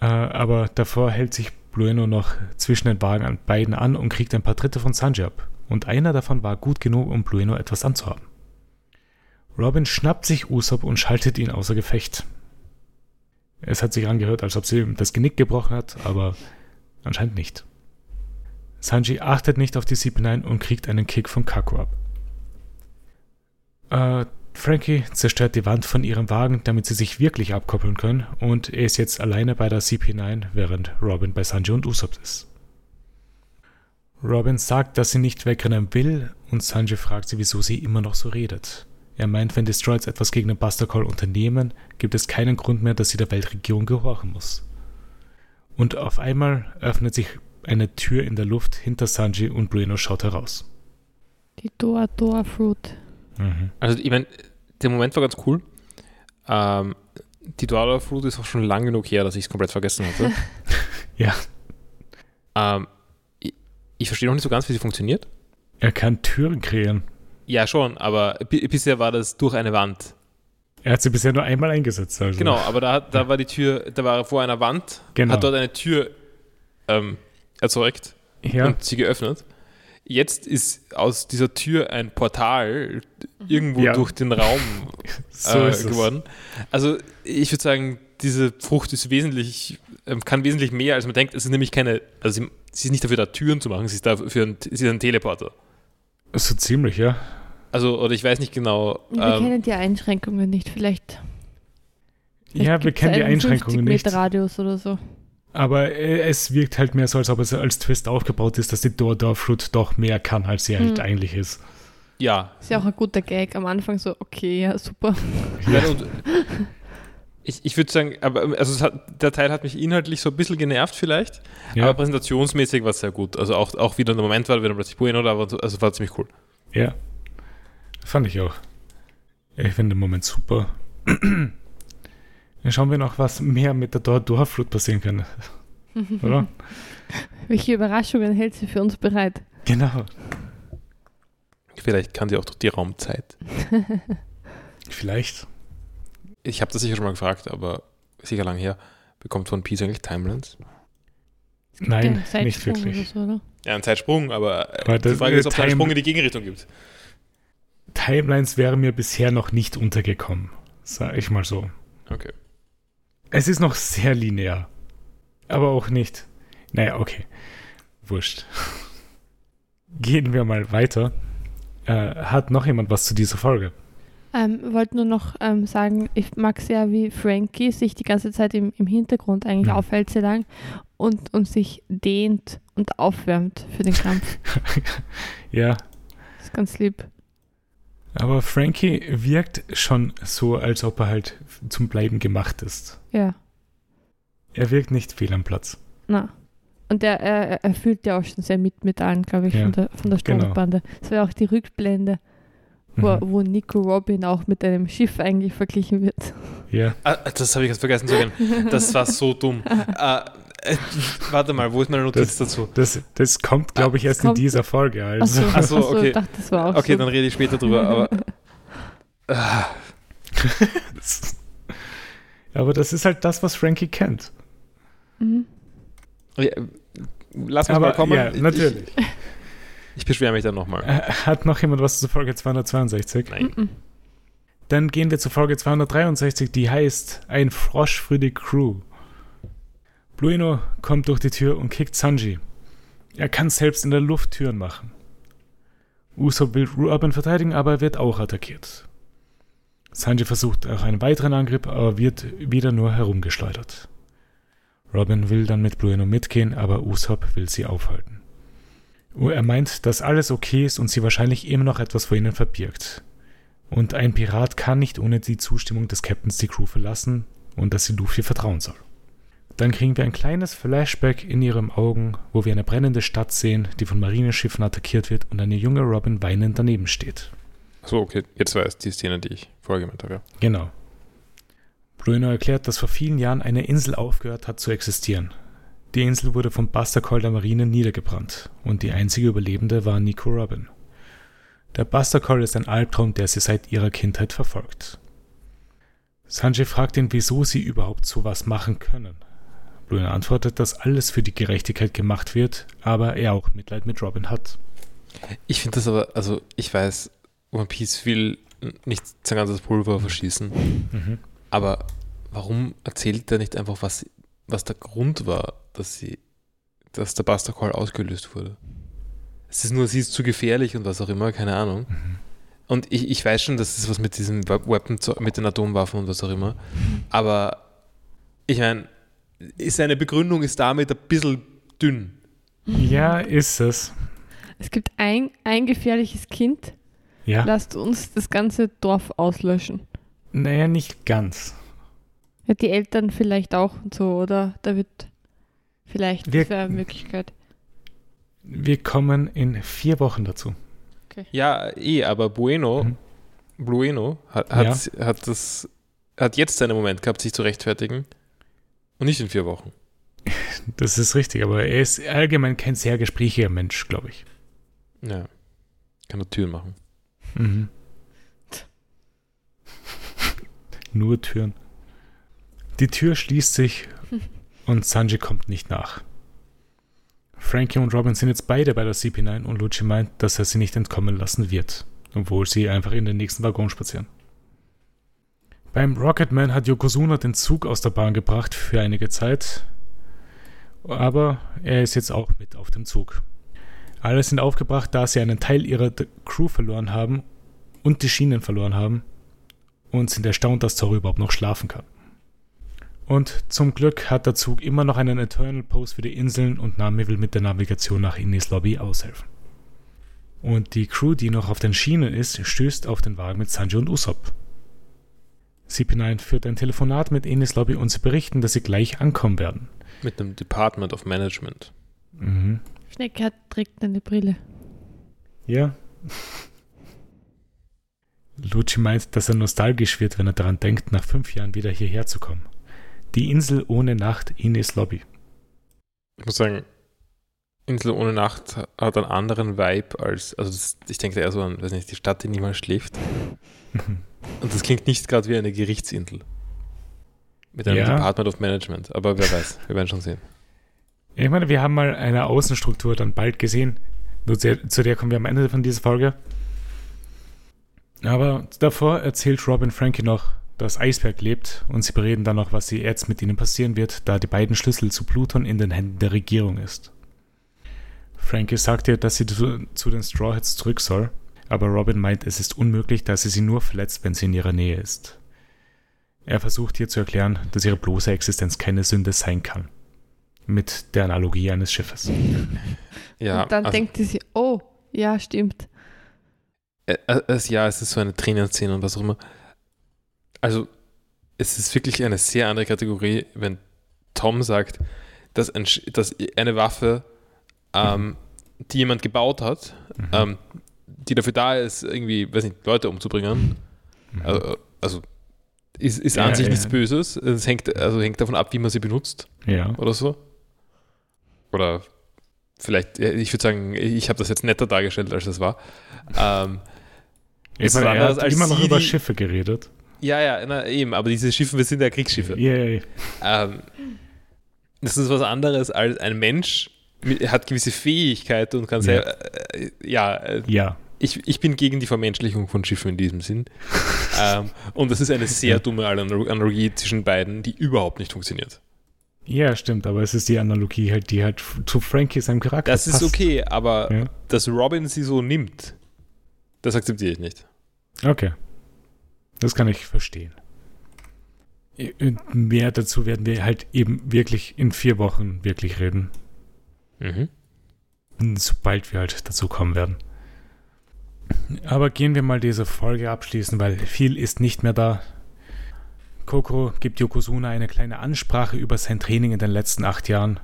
Äh, aber davor hält sich Blueno noch zwischen den Wagen an beiden an und kriegt ein paar Tritte von Sanji ab. Und einer davon war gut genug, um Blueno etwas anzuhaben. Robin schnappt sich Usopp und schaltet ihn außer Gefecht. Es hat sich angehört, als ob sie ihm das Genick gebrochen hat, aber anscheinend nicht. Sanji achtet nicht auf die CP9 und kriegt einen Kick von Kaku ab. Äh, Frankie zerstört die Wand von ihrem Wagen, damit sie sich wirklich abkoppeln können und er ist jetzt alleine bei der CP9, während Robin bei Sanji und Usopp ist. Robin sagt, dass sie nicht wegrennen will und Sanji fragt sie, wieso sie immer noch so redet. Er meint, wenn Destroyers etwas gegen den Buster Call unternehmen, gibt es keinen Grund mehr, dass sie der Weltregierung gehorchen muss. Und auf einmal öffnet sich eine Tür in der Luft hinter Sanji und Bruno schaut heraus. Die Doa Doa Fruit. Mhm. Also ich meine, der Moment war ganz cool. Ähm, die Dwarf Fruit ist auch schon lang genug her, dass ich es komplett vergessen hatte. Ja. Ähm, ich, ich verstehe noch nicht so ganz, wie sie funktioniert. Er kann Türen kreieren. Ja, schon, aber bi- bisher war das durch eine Wand. Er hat sie bisher nur einmal eingesetzt. Also. Genau, aber da, da war die Tür, da war vor einer Wand, Genau. hat dort eine Tür ähm, erzeugt Ja, und sie geöffnet. Jetzt ist aus dieser Tür ein Portal irgendwo Ja. durch den Raum so äh, geworden. Also ich würde sagen, diese Frucht ist wesentlich, ähm, kann wesentlich mehr, als man denkt. Es ist nämlich keine, also sie, sie ist nicht dafür da, Türen zu machen, sie ist dafür ein, sie ist ein Teleporter. So ziemlich, ja. Also, oder ich weiß nicht genau. Wir ähm, kennen die Einschränkungen nicht. Vielleicht. vielleicht Ja, wir kennen die Einschränkungen 50 nicht. Radius oder so. Aber äh, es wirkt halt mehr so, als ob es als Twist aufgebaut ist, dass die Door Fruit doch mehr kann, als sie halt Mhm. eigentlich ist. ja, Ist ja auch ein guter Gag. Am Anfang so, okay, ja, super. Ja, ich, ich würde sagen, aber also es hat, der Teil hat mich inhaltlich so ein bisschen genervt vielleicht, Ja, aber präsentationsmäßig war es sehr gut. Also auch, auch wieder der Moment war, wenn er plötzlich Bueno da war, also war ziemlich cool. ja. Fand ich auch. Ich finde den Moment super. Dann schauen wir noch, was mehr mit der Door Fruit passieren kann. Oder? Welche Überraschungen hält sie für uns bereit? Genau. Vielleicht kann sie auch durch die Raumzeit. Vielleicht. Ich habe das sicher schon mal gefragt, aber sicher lang her. Bekommt One Piece eigentlich Timelines? Nein, Der nicht wirklich. So, oder? Ja, ein Zeitsprung, aber, Aber äh, die das- Frage ist, ob es einen Sprung in die Gegenrichtung gibt. Timelines wären mir bisher noch nicht untergekommen. Sag ich mal so. Okay. Es ist noch sehr linear. Aber auch nicht. Naja, okay. Wurscht. Gehen wir mal weiter. Äh, hat noch jemand was zu dieser Folge? Ähm, wollte nur noch ähm, sagen, ich mag sehr, wie Frankie sich die ganze Zeit im, im Hintergrund eigentlich Mhm. aufhält sehr lang und, und sich dehnt und aufwärmt für den Kampf. ja, Das ist ganz lieb. aber Frankie wirkt schon so, als ob er halt zum Bleiben gemacht ist. Ja, Er wirkt nicht fehl am Platz. na. Und er, er, er fühlt ja auch schon sehr mit mit allen, glaube ich, Ja, von der, von der genau. Sturmbande. Das wäre auch die Rückblende, wo, Mhm. wo Nico Robin auch mit einem Schiff eigentlich verglichen wird. Ja, Ah, das habe ich jetzt vergessen zu erwähnen. Das war so dumm. äh, äh, warte mal, wo ist meine Notiz dazu? das, das kommt, glaube ich, erst in kommt- dieser Folge. Also. Achso, Ach so, achso, okay. ich dachte, das war auch Okay, so. dann rede ich später drüber, aber. Ah, aber das ist halt das, was Frankie kennt. Mhm. ja, lass mich Aber mal kommen. ja, natürlich. Ich, ich beschwere mich dann nochmal. Äh, Hat noch jemand was zur Folge 262? Nein. Mhm. Dann gehen wir zur Folge 263, die heißt Ein Frosch für die Crew. Blueno kommt durch die Tür und kickt Sanji. Er kann selbst in der Luft Türen machen. Usopp will Robin verteidigen, aber er wird auch attackiert. Sanji versucht auch einen weiteren Angriff, aber wird wieder nur herumgeschleudert. Robin will dann mit Blueno mitgehen, aber Usopp will sie aufhalten. Er meint, dass alles okay ist und sie wahrscheinlich immer noch etwas vor ihnen verbirgt. Und ein Pirat kann nicht ohne die Zustimmung des Captains die Crew verlassen und dass sie Luffy vertrauen soll. Dann kriegen wir ein kleines Flashback in ihren Augen, wo wir eine brennende Stadt sehen, die von Marineschiffen attackiert wird und eine junge Robin weinend daneben steht. So, okay, jetzt war es die Szene, die ich vorher gemeint habe. Ja. Genau. Bruno erklärt, dass vor vielen Jahren eine Insel aufgehört hat zu existieren. Die Insel wurde vom Buster Call der Marine niedergebrannt und die einzige Überlebende war Nico Robin. Der Buster Call ist ein Albtraum, der sie seit ihrer Kindheit verfolgt. Sanjay fragt ihn, wieso sie überhaupt sowas machen können. Bruno antwortet, dass alles für die Gerechtigkeit gemacht wird, aber er auch Mitleid mit Robin hat. Ich finde das aber, also ich weiß, One Piece will nicht sein ganzes Pulver verschießen, Mhm. aber warum erzählt er nicht einfach, was, was der Grund war, dass sie, dass der Buster Call ausgelöst wurde? Es ist nur, sie ist zu gefährlich und was auch immer, keine Ahnung. Und ich, ich weiß schon, dass es was mit diesem We- Weapon, mit den Atomwaffen und was auch immer. Aber ich meine, seine Begründung ist damit ein bisschen dünn. Ja, ist es. Es gibt ein, ein gefährliches Kind. Ja. Lasst uns das ganze Dorf auslöschen. Naja, nicht ganz. Ja, die Eltern vielleicht auch und so, oder? Da wird vielleicht Wir- eine Möglichkeit. Wir kommen in vier Wochen dazu. Ja, eh, aber Bueno, Mhm. Bueno hat, hat, hat, das, hat jetzt seinen Moment gehabt, sich zu rechtfertigen. Und nicht in vier Wochen. Das ist richtig, aber er ist allgemein kein sehr gesprächiger Mensch, glaube ich. Ja. Kann er Türen machen. Mhm. Nur Türen. Die Tür schließt sich und Sanji kommt nicht nach. Frankie und Robin sind jetzt beide bei der CP9 und Lucci meint, dass er sie nicht entkommen lassen wird, obwohl sie einfach in den nächsten Waggon spazieren. Beim Rocketman hat Yokozuna den Zug aus der Bahn gebracht für einige Zeit, aber er ist jetzt auch mit auf dem Zug. Alle sind aufgebracht, da sie einen Teil ihrer Crew verloren haben und die Schienen verloren haben und sind erstaunt, dass Zoro überhaupt noch schlafen kann. Und zum Glück hat der Zug immer noch einen Eternal Post für die Inseln und Nami will mit der Navigation nach Innis Lobby aushelfen. Und die Crew, die noch auf den Schienen ist, stößt auf den Wagen mit Sanji und Usopp. CP9 führt ein Telefonat mit Innis Lobby und sie berichten, dass sie gleich ankommen werden. Mit dem Department of Management. Mhm. Schnecke hat, trägt eine Brille. Ja. Lucci meint, dass er nostalgisch wird, wenn er daran denkt, nach fünf Jahren wieder hierher zu kommen. Die Insel ohne Nacht, Ines Lobby. Ich muss sagen, Insel ohne Nacht hat einen anderen Vibe als, also das, ich denke eher so an, weiß nicht, die Stadt, die niemals schläft. Und das klingt nicht gerade wie eine Gerichtsinsel. Mit einem Ja. Department of Management, aber wer weiß, wir werden schon sehen. Ich meine, wir haben mal eine Außenstruktur dann bald gesehen. Zu der kommen wir am Ende von dieser Folge. Aber davor erzählt Robin Frankie noch, dass Eisberg lebt und sie bereden dann noch, was jetzt mit ihnen passieren wird, da die beiden Schlüssel zu Pluton in den Händen der Regierung ist. Frankie sagt ihr, dass sie zu, zu den Straw Hats zurück soll, aber Robin meint, es ist unmöglich, da sie sie nur verletzt, wenn sie in ihrer Nähe ist. Er versucht ihr zu erklären, dass ihre bloße Existenz keine Sünde sein kann mit der Analogie eines Schiffes. Ja, und dann also, denkt sie sich, oh, ja, stimmt. äh, äh, ja, es ist so eine Tränenszene und was auch immer. Also, es ist wirklich eine sehr andere Kategorie, wenn Tom sagt, dass, ein, dass eine Waffe, ähm, die jemand gebaut hat, Mhm. ähm, die dafür da ist, irgendwie, weiß nicht, Leute umzubringen, Mhm. also, also ist, ist Ja, an sich ja. nichts Böses. Es hängt, also hängt davon ab, wie man sie benutzt ja. oder so. Oder vielleicht, ja, ich würde sagen, ich habe das jetzt netter dargestellt, als das war. Ähm, er anderes hat als immer noch über die- Schiffe geredet. ja, ja, na, eben, aber diese Schiffe, wir sind ja Kriegsschiffe. Yay. Ähm, das ist was anderes als ein Mensch, hat gewisse Fähigkeiten und kann Ja. sehr, äh, ja, äh, Ja. ich, ich bin gegen die Vermenschlichung von Schiffen in diesem Sinn. ähm, und das ist eine sehr dumme Analo- Analogie zwischen beiden, die überhaupt nicht funktioniert. Ja, stimmt, aber es ist die Analogie halt, die halt zu Frankie seinem Charakter Das ist passt. okay, aber Ja. dass Robin sie so nimmt, das akzeptiere ich nicht. Okay. Das kann ich verstehen. Und Mehr dazu werden wir halt eben wirklich in vier Wochen wirklich reden. Mhm. Sobald wir halt dazu kommen werden. Aber gehen wir mal diese Folge abschließen, weil viel ist nicht mehr da. Koko gibt Yokozuna eine kleine Ansprache über sein Training in den letzten acht Jahren.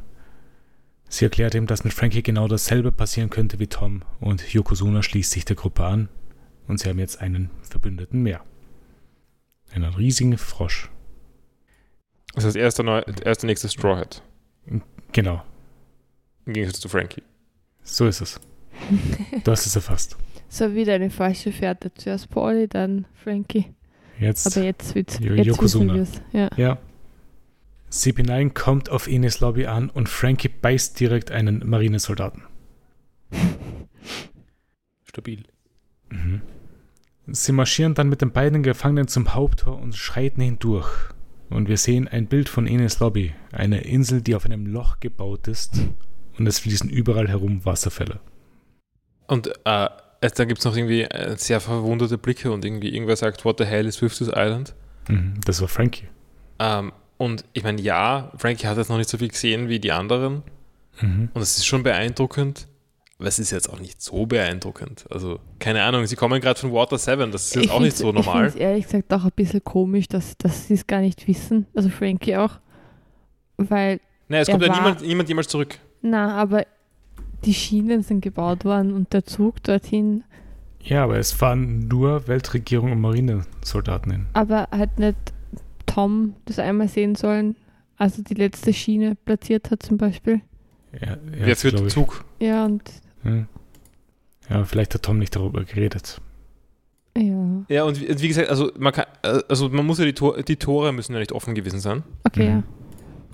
Sie erklärt ihm, dass mit Frankie genau dasselbe passieren könnte wie Tom und Yokozuna schließt sich der Gruppe an und sie haben jetzt einen Verbündeten mehr. Einen riesigen Frosch. Das ist der, neu, er ist der nächste Straw Hat. Genau, Im Gegensatz zu Frankie. so ist es. Du hast es erfasst. So wieder eine falsche Fährte. Zuerst Pauli, dann Frankie. Jetzt. Aber jetzt wissen wir's. Ja. Ja. CP9 kommt auf Ines Lobby an und Frankie beißt direkt einen Marinesoldaten. Stabil. Mhm. Sie marschieren dann mit den beiden Gefangenen zum Haupttor und schreiten hindurch. Und wir sehen ein Bild von Ines Lobby, eine Insel, die auf einem Loch gebaut ist. Und es fließen überall herum Wasserfälle. Und äh, es- dann gibt es noch irgendwie äh, sehr verwunderte Blicke und irgendwie irgendwer sagt, what the hell is with this island? Mhm. Das war Frankie. Ähm, und ich meine, ja, Frankie hat jetzt noch nicht so viel gesehen wie die anderen. Mhm. Und es ist schon beeindruckend. Aber es ist jetzt auch nicht so beeindruckend. Also, keine Ahnung, sie kommen gerade von Water 7, das ist jetzt Ich auch nicht so Ich normal. finde es ehrlich gesagt auch ein bisschen komisch, dass, dass sie es gar nicht wissen. Also Frankie auch. Weil, Nein, es kommt ja niemand, niemand jemals zurück. na, aber die Schienen sind gebaut worden und der Zug dorthin, Ja, aber es fahren nur Weltregierung und Marinesoldaten hin. aber hat nicht Tom das einmal sehen sollen, als er die letzte Schiene platziert hat zum Beispiel. Ja, ja, Wer das führt glaub den ich. Zug? Ja, und Ja. ja, vielleicht hat Tom nicht darüber geredet. ja, Ja, und wie, wie gesagt, also man kann, äh, also man muss ja die, Tor, die Tore müssen ja nicht offen gewesen sein. okay, Mhm.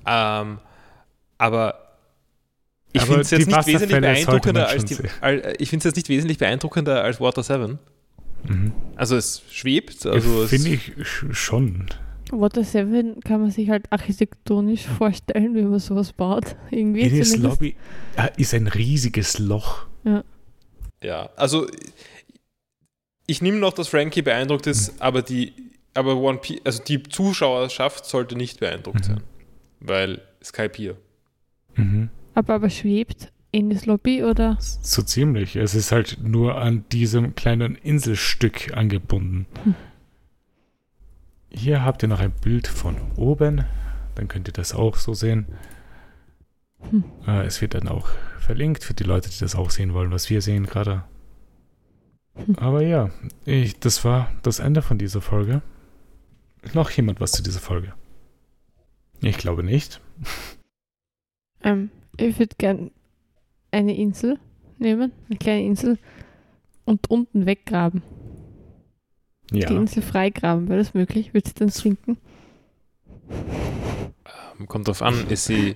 Ähm, aber ich finde es jetzt nicht wesentlich beeindruckender als die, sehen. al- ich finde es jetzt nicht wesentlich beeindruckender als Water 7. Mhm. Also es schwebt, also Finde ich sch- schon. Water 7 kann man sich halt architektonisch vorstellen, wie man sowas baut. Irgendwie. Zumindest. Lobby äh, ist ein riesiges Loch. ja, also ich nehme noch, dass Frankie beeindruckt ist, aber die, aber One Piece, also die Zuschauerschaft sollte nicht beeindruckt Mhm. sein, weil Skype hier. Mhm. Aber, aber schwebt in das Lobby oder? So ziemlich. Es ist halt nur an diesem kleinen Inselstück angebunden. Hm. Hier habt ihr noch ein Bild von oben. Dann könnt ihr das auch so sehen. Hm. Äh, es wird dann auch verlinkt für die Leute, die das auch sehen wollen, was wir sehen gerade. Hm. Aber ja, ich, das war das Ende von dieser Folge. Noch jemand was zu dieser Folge? Ich glaube nicht. Ähm, ich würde gern eine Insel nehmen, eine kleine Insel, und unten weggraben. Die Ja. Insel freigraben, wäre das möglich? Wird sie dann sinken? Ähm, Kommt drauf an, ist sie,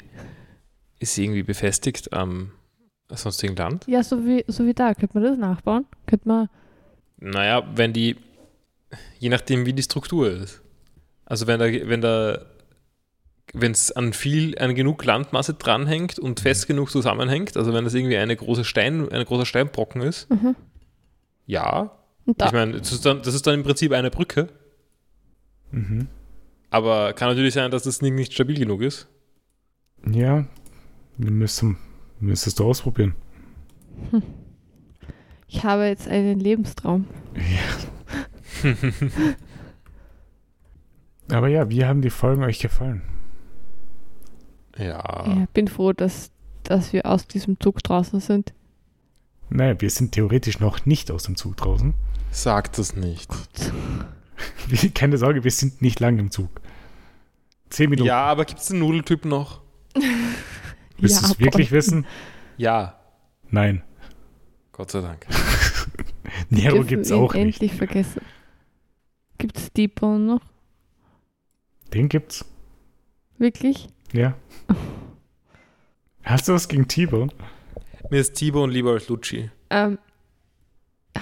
ist sie irgendwie befestigt am sonstigen Land? Ja, so wie, so wie da. Könnte man das nachbauen? Könnte man. Naja, wenn die, je nachdem wie die Struktur ist. Also wenn da, wenn da, wenn es an viel, an genug Landmasse dranhängt und fest genug zusammenhängt, also wenn das irgendwie eine große Stein, ein großer Steinbrocken ist, Mhm. ja. Da, Ich meine, das ist, dann, das ist dann im Prinzip eine Brücke, Mhm. aber kann natürlich sein, dass das Ding nicht stabil genug ist. Ja, wir müssen, müsstest du ausprobieren. ich habe jetzt einen Lebenstraum. Aber ja, wie haben die Folgen euch gefallen? Ja. Ja, bin froh, dass, dass wir aus diesem Zug draußen sind. Naja, wir sind theoretisch noch nicht aus dem Zug draußen. Sag das nicht. Keine Sorge, wir sind nicht lang im Zug. Zehn Minuten. Ja, aber gibt es den Nudeltyp noch? Willst du es wirklich wissen? Ja. Nein. Gott sei Dank. Nero gibt es auch nicht. endlich vergessen. Gibt es Deeper noch? Den gibt's. Wirklich? Ja. Hast du was gegen T-Bone? Mir ist T-Bone lieber als Lucci. Ähm,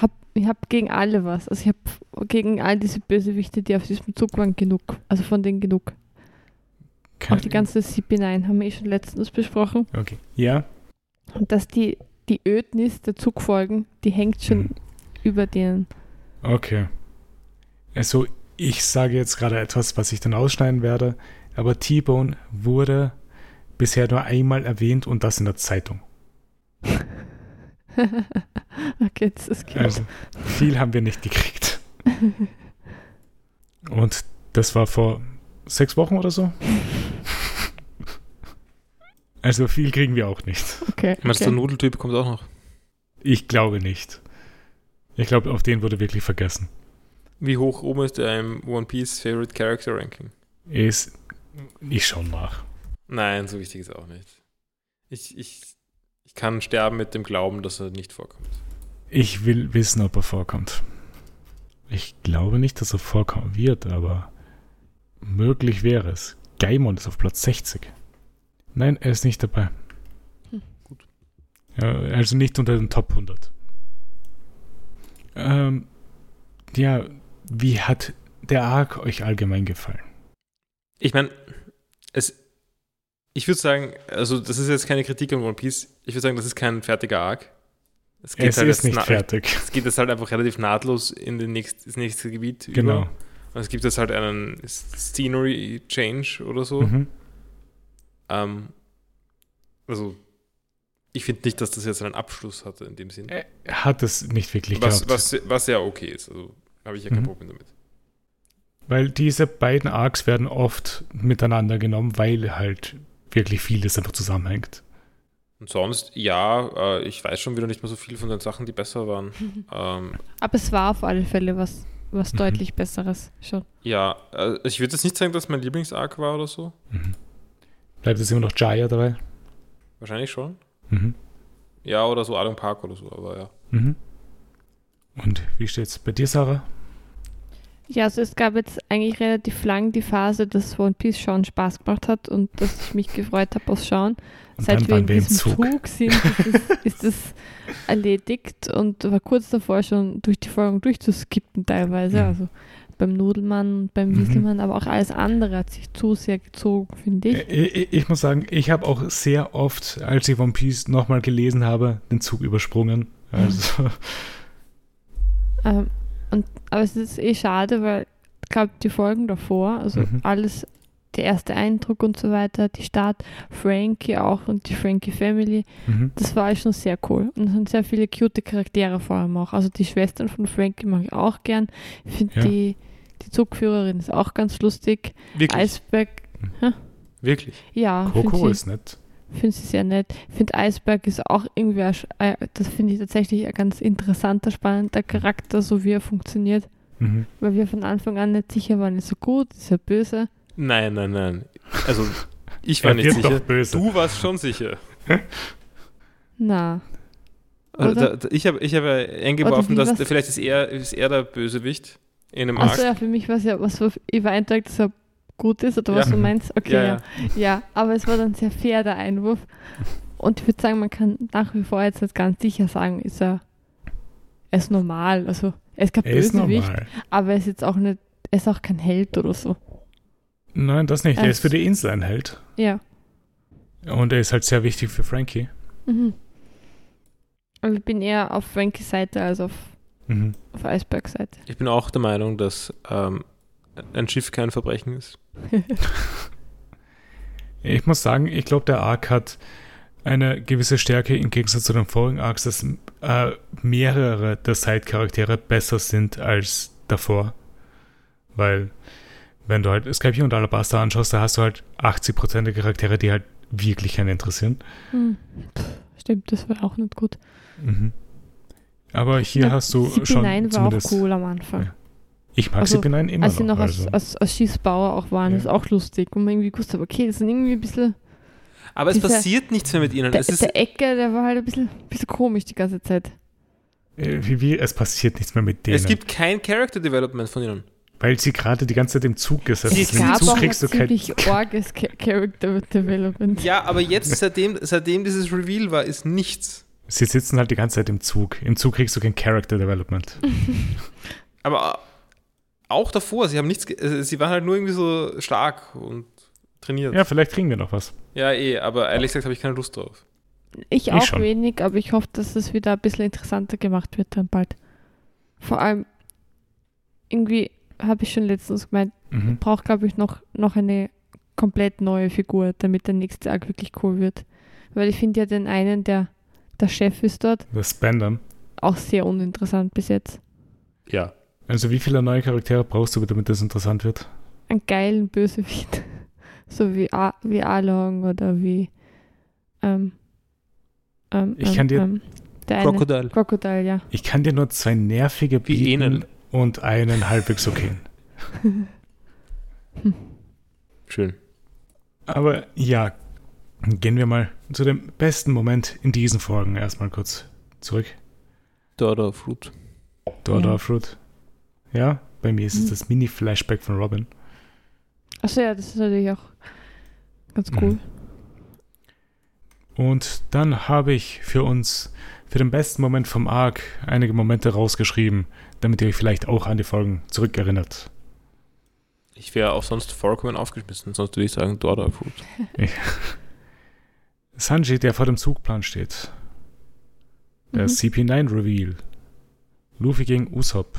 hab, ich habe gegen alle was. Also ich habe gegen all diese Bösewichte, die auf diesem Zug waren, genug. Also von denen genug. Auch die ganze CP9 haben wir eh schon letztens besprochen. Okay. Ja. Und dass die, die Ödnis der Zugfolgen, die hängt schon Mhm. über denen. Okay. Also, ich sage jetzt gerade etwas, was ich dann ausschneiden werde, aber T-Bone wurde bisher nur einmal erwähnt und das in der Zeitung. okay, das ist klar. Also, viel haben wir nicht gekriegt. Und das war vor sechs Wochen oder so. Also viel kriegen wir auch nicht. Okay, Meinst du, der okay. Nudeltyp kommt auch noch? Ich glaube nicht. Ich glaube, auf den wurde wirklich vergessen. Wie hoch oben ist er im One Piece Favorite Character Ranking? Ist, ich schau nach. Nein, so wichtig ist auch nicht. Ich, ich, ich kann sterben mit dem Glauben, dass er nicht vorkommt. Ich will wissen, ob er vorkommt. Ich glaube nicht, dass er vorkommen wird, aber möglich wäre es. Gaimon ist auf Platz 60. Nein, er ist nicht dabei. Hm. Gut. Ja, also nicht unter den Top 100. Ähm, ja, wie hat der Arc euch allgemein gefallen? Ich meine, es. Ich würde sagen, also das ist jetzt keine Kritik an One Piece. Ich würde sagen, das ist kein fertiger Arc. Es Es halt ist nicht fertig. Es geht jetzt halt einfach relativ nahtlos in den nächst, das nächste Gebiet Genau. über. Und es gibt jetzt halt einen Scenery Change oder so. Mhm. Ähm, also, ich finde nicht, dass das jetzt einen Abschluss hatte in dem Sinn. Er hat es nicht wirklich Was, gehabt. was, was ja okay ist. Also, habe ich ja kein Mhm. Problem damit. Weil diese beiden Arcs werden oft miteinander genommen, weil halt wirklich vieles einfach zusammenhängt. Und sonst, ja, äh, ich weiß schon wieder nicht mehr so viel von den Sachen, die besser waren. ähm, Aber es war auf alle Fälle was, was Mhm. deutlich Besseres schon. ja, äh, ich würde jetzt nicht sagen, dass mein Lieblings-Arc war oder so. Mhm. Bleibt jetzt immer noch Jaya dabei? Wahrscheinlich schon. Mhm. Ja, oder so Adam Park oder so, aber ja. Mhm. Und wie steht's bei dir, Sarah? Ja, also es gab jetzt eigentlich relativ lang die Phase, dass One Piece schauen Spaß gemacht hat und dass ich mich gefreut habe aufs Schauen. Und Seit wir in wir diesem Zug. Zug, sind, ist es, erledigt und war kurz davor schon durch die Folgen durchzuskippen teilweise. Mhm. Also beim Nudelmann, beim Mhm. Wieselmann, aber auch alles andere hat sich zu sehr gezogen, finde ich. Ich, ich, muss sagen, ich habe auch sehr oft, als ich One Piece nochmal gelesen habe, den Zug übersprungen. Also, Ähm, und, aber es ist eh schade, weil ich glaube, die Folgen davor, also Mhm. alles, der erste Eindruck und so weiter, die Start, Frankie auch und die Frankie Family, mhm. das war schon sehr cool. Und es sind sehr viele cute Charaktere vor allem auch. Also die Schwestern von Frankie mag ich auch gern. Ich finde Ja. die, die Zugführerin ist auch ganz lustig. Wirklich. Eisberg, Wirklich. ja, Coco ist nett. Find sie sehr nett. Ich finde Eisberg ist auch irgendwie, ein äh, das finde ich tatsächlich ein ganz interessanter, spannender Charakter, so wie er funktioniert. Mhm. Weil wir von Anfang an nicht sicher waren, ist er gut, ist er böse. Nein, nein, nein. Also, ich war Er nicht sicher. doch böse. Du warst schon sicher. Na. Also Oder? da, da, ich habe ich hab ja eingeworfen, dass vielleicht ist er, ist er der Bösewicht in einem Achso, Arc. ja, für mich war es ja, was so übereindeutig so gut ist oder was Ja. du meinst. Okay, Ja, ja, ja. ja. aber es war dann sehr fair, der Einwurf. Und ich würde sagen, man kann nach wie vor jetzt nicht ganz sicher sagen, ist er, er ist normal. Also, er ist kein Er ist Bösewicht, aber er ist jetzt auch nicht, er ist auch kein Held oder so. Nein, das nicht. Er Er ist für ist- die Insel ein Held. Ja. Und er ist halt sehr wichtig für Frankie. Mhm. Aber ich bin eher auf Frankies Seite als auf, Mhm. auf Eisbergs Seite. Ich bin auch der Meinung, dass ähm, ein Schiff kein Verbrechen ist. Ich muss sagen, ich glaube, der Arc hat eine gewisse Stärke im Gegensatz zu den vorigen Arcs, dass äh, mehrere der Side-Charaktere besser sind als davor. Weil, wenn du halt Skype und Alabaster anschaust, da hast du halt 80% der Charaktere, die halt wirklich keinen interessieren. Hm. Stimmt, das war auch nicht gut. Mhm. Aber hier Ja, hast du CP9 schon war auch cool am Anfang. Ja, Ich mag Also, CP9 immer als sie noch. noch als, also. als, als Schießbauer auch waren, Ja. ist auch lustig. Und man irgendwie gewusst hat, okay, das sind irgendwie ein bisschen. Aber es Dieser- passiert nichts mehr mit ihnen. Der, Es ist, der Ecke, der war halt ein bisschen, bisschen komisch die ganze Zeit. Äh, wie, wie, es passiert nichts mehr mit denen. es gibt kein Character Development von ihnen. weil sie gerade die ganze Zeit im Zug gesessen sind. Im gab Zug kriegst du kein. orges Cha- Character Development. Ja, aber jetzt, seitdem, seitdem dieses Reveal war, ist nichts. Sie sitzen halt die ganze Zeit im Zug. Im Zug kriegst du kein Character Development. Aber auch davor, sie haben nichts, ge- äh, sie waren halt nur irgendwie so stark und trainiert. Ja, vielleicht kriegen wir noch was. Ja, eh, aber ehrlich gesagt habe ich keine Lust drauf. Ich Ich auch schon. wenig, aber ich hoffe, dass es wieder ein bisschen interessanter gemacht wird dann bald. Vor allem, irgendwie habe ich schon letztens gemeint, Mhm. braucht, glaube ich, noch, noch eine komplett neue Figur, damit der nächste Arc wirklich cool wird. Weil ich finde ja den einen, der der Chef ist dort, Das Spandam. auch sehr uninteressant bis jetzt. Ja. Also wie viele neue Charaktere brauchst du, damit das interessant wird? Einen geilen Bösewicht. So wie, A wie Along oder wie ähm, ähm, Ich ähm, kann dir- ähm, der eine. Crocodile. Crocodile, ja. Ich kann dir nur zwei nervige Wie bieten und einen halbwegs okay. Schön. Aber ja, gehen wir mal zu dem besten Moment in diesen Folgen erstmal kurz zurück. Daughter Fruit. Daughter Ja. of Fruit. Ja, bei mir ist es Mhm. das Mini-Flashback von Robin. Achso, ja, das ist natürlich auch ganz cool. Mhm. Und dann habe ich für uns, für den besten Moment vom Arc, einige Momente rausgeschrieben, damit ihr euch vielleicht auch an die Folgen zurückerinnert. Ich wäre auch sonst vollkommen aufgeschmissen, sonst würde ich sagen Daughter Fruit. Sanji, der vor dem Zugplan steht. Der Mhm. CP9-Reveal. Luffy gegen Usopp.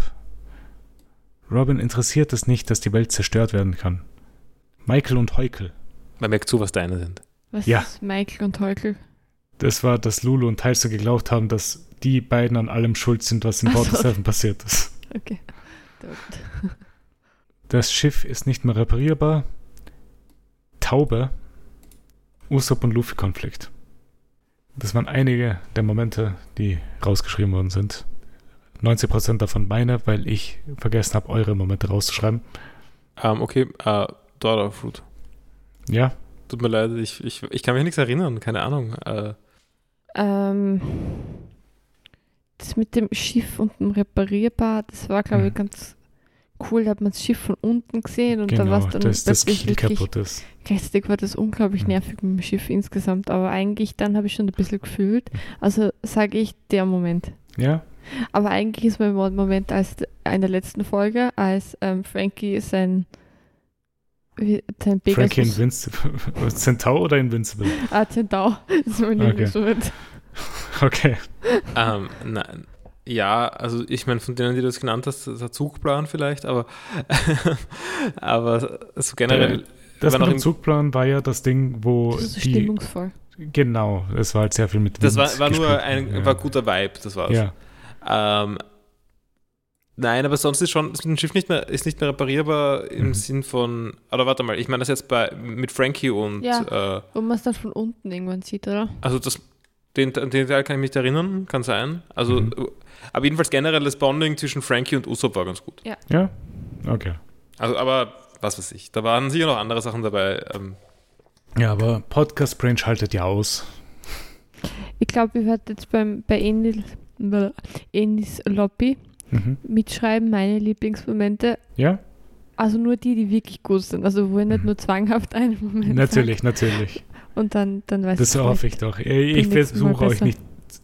Robin interessiert es nicht, dass die Welt zerstört werden kann. Michael und Heukel. Man merkt zu, was deine sind. Was Ja. ist Michael und Heukel? Das war, dass Lulu und Tyson geglaubt haben, dass die beiden an allem schuld sind, was in Ach so. Water 7 passiert ist. Okay. Das Schiff ist nicht mehr reparierbar. Taube. Usopp und Luffy-Konflikt. Das waren einige der Momente, die rausgeschrieben worden sind. 90% davon meine, weil ich vergessen habe, eure Momente rauszuschreiben. Ähm, okay, äh, Daughter Fruit. Ja, Tut mir leid, ich, ich, ich kann mich nichts erinnern, keine Ahnung. Äh, Ähm, das mit dem Schiff und dem Reparierbar, das war, glaube ich, Mhm. ganz cool. Da hat man das Schiff von unten gesehen und da war genau. es dann das plötzlich Kiel wirklich kaputt ist. Gleichzeitig war das unglaublich Mhm. nervig mit dem Schiff insgesamt, aber eigentlich dann habe ich schon ein bisschen gefühlt. Also sage ich der Moment. Ja, Aber eigentlich ist mein Moment als in der letzten Folge, als ähm, Frankie sein, wie, sein Frankie Pegasus, Invincible. Centaur oder Invincible? ah, Centaur, das ist mein Okay. Lieblingsmoment. Okay. ähm, nein. Ja, also ich meine, von denen, die du das genannt hast, das ist der Zugplan vielleicht, aber, aber so generell. Das war mit dem Zugplan war ja das Ding, wo Das ist so die. stimmungsvoll. Genau, es war halt sehr viel mit Das war, Wind war nur ein ja. war guter Vibe, das war's. Ja, Ähm, nein, aber sonst ist schon dem Schiff nicht mehr, ist nicht mehr reparierbar im Mhm. Sinn von. Oder warte mal, ich meine das jetzt bei mit Frankie und Ja. äh, Wo man es dann von unten irgendwann sieht, oder? also das den, den Teil kann ich mich nicht erinnern, kann sein. Also, Mhm. aber jedenfalls generell das Bonding zwischen Frankie und Usopp war ganz gut. ja, okay. Also, aber was weiß ich, da waren sicher noch andere Sachen dabei. Ähm, Ja, aber Podcast Branch haltet ja aus. Ich glaube, ich werde jetzt beim, bei Enis, Enis Lobby Mhm. mitschreiben, meine Lieblingsmomente. Ja, Also nur die, die wirklich gut sind. Also wo ich nicht Mhm. nur zwanghaft einen Moment natürlich, natürlich. sag. Und dann, dann weiß Das ich hoffe vielleicht. ich doch. Ich nächsten Mal versuche euch nicht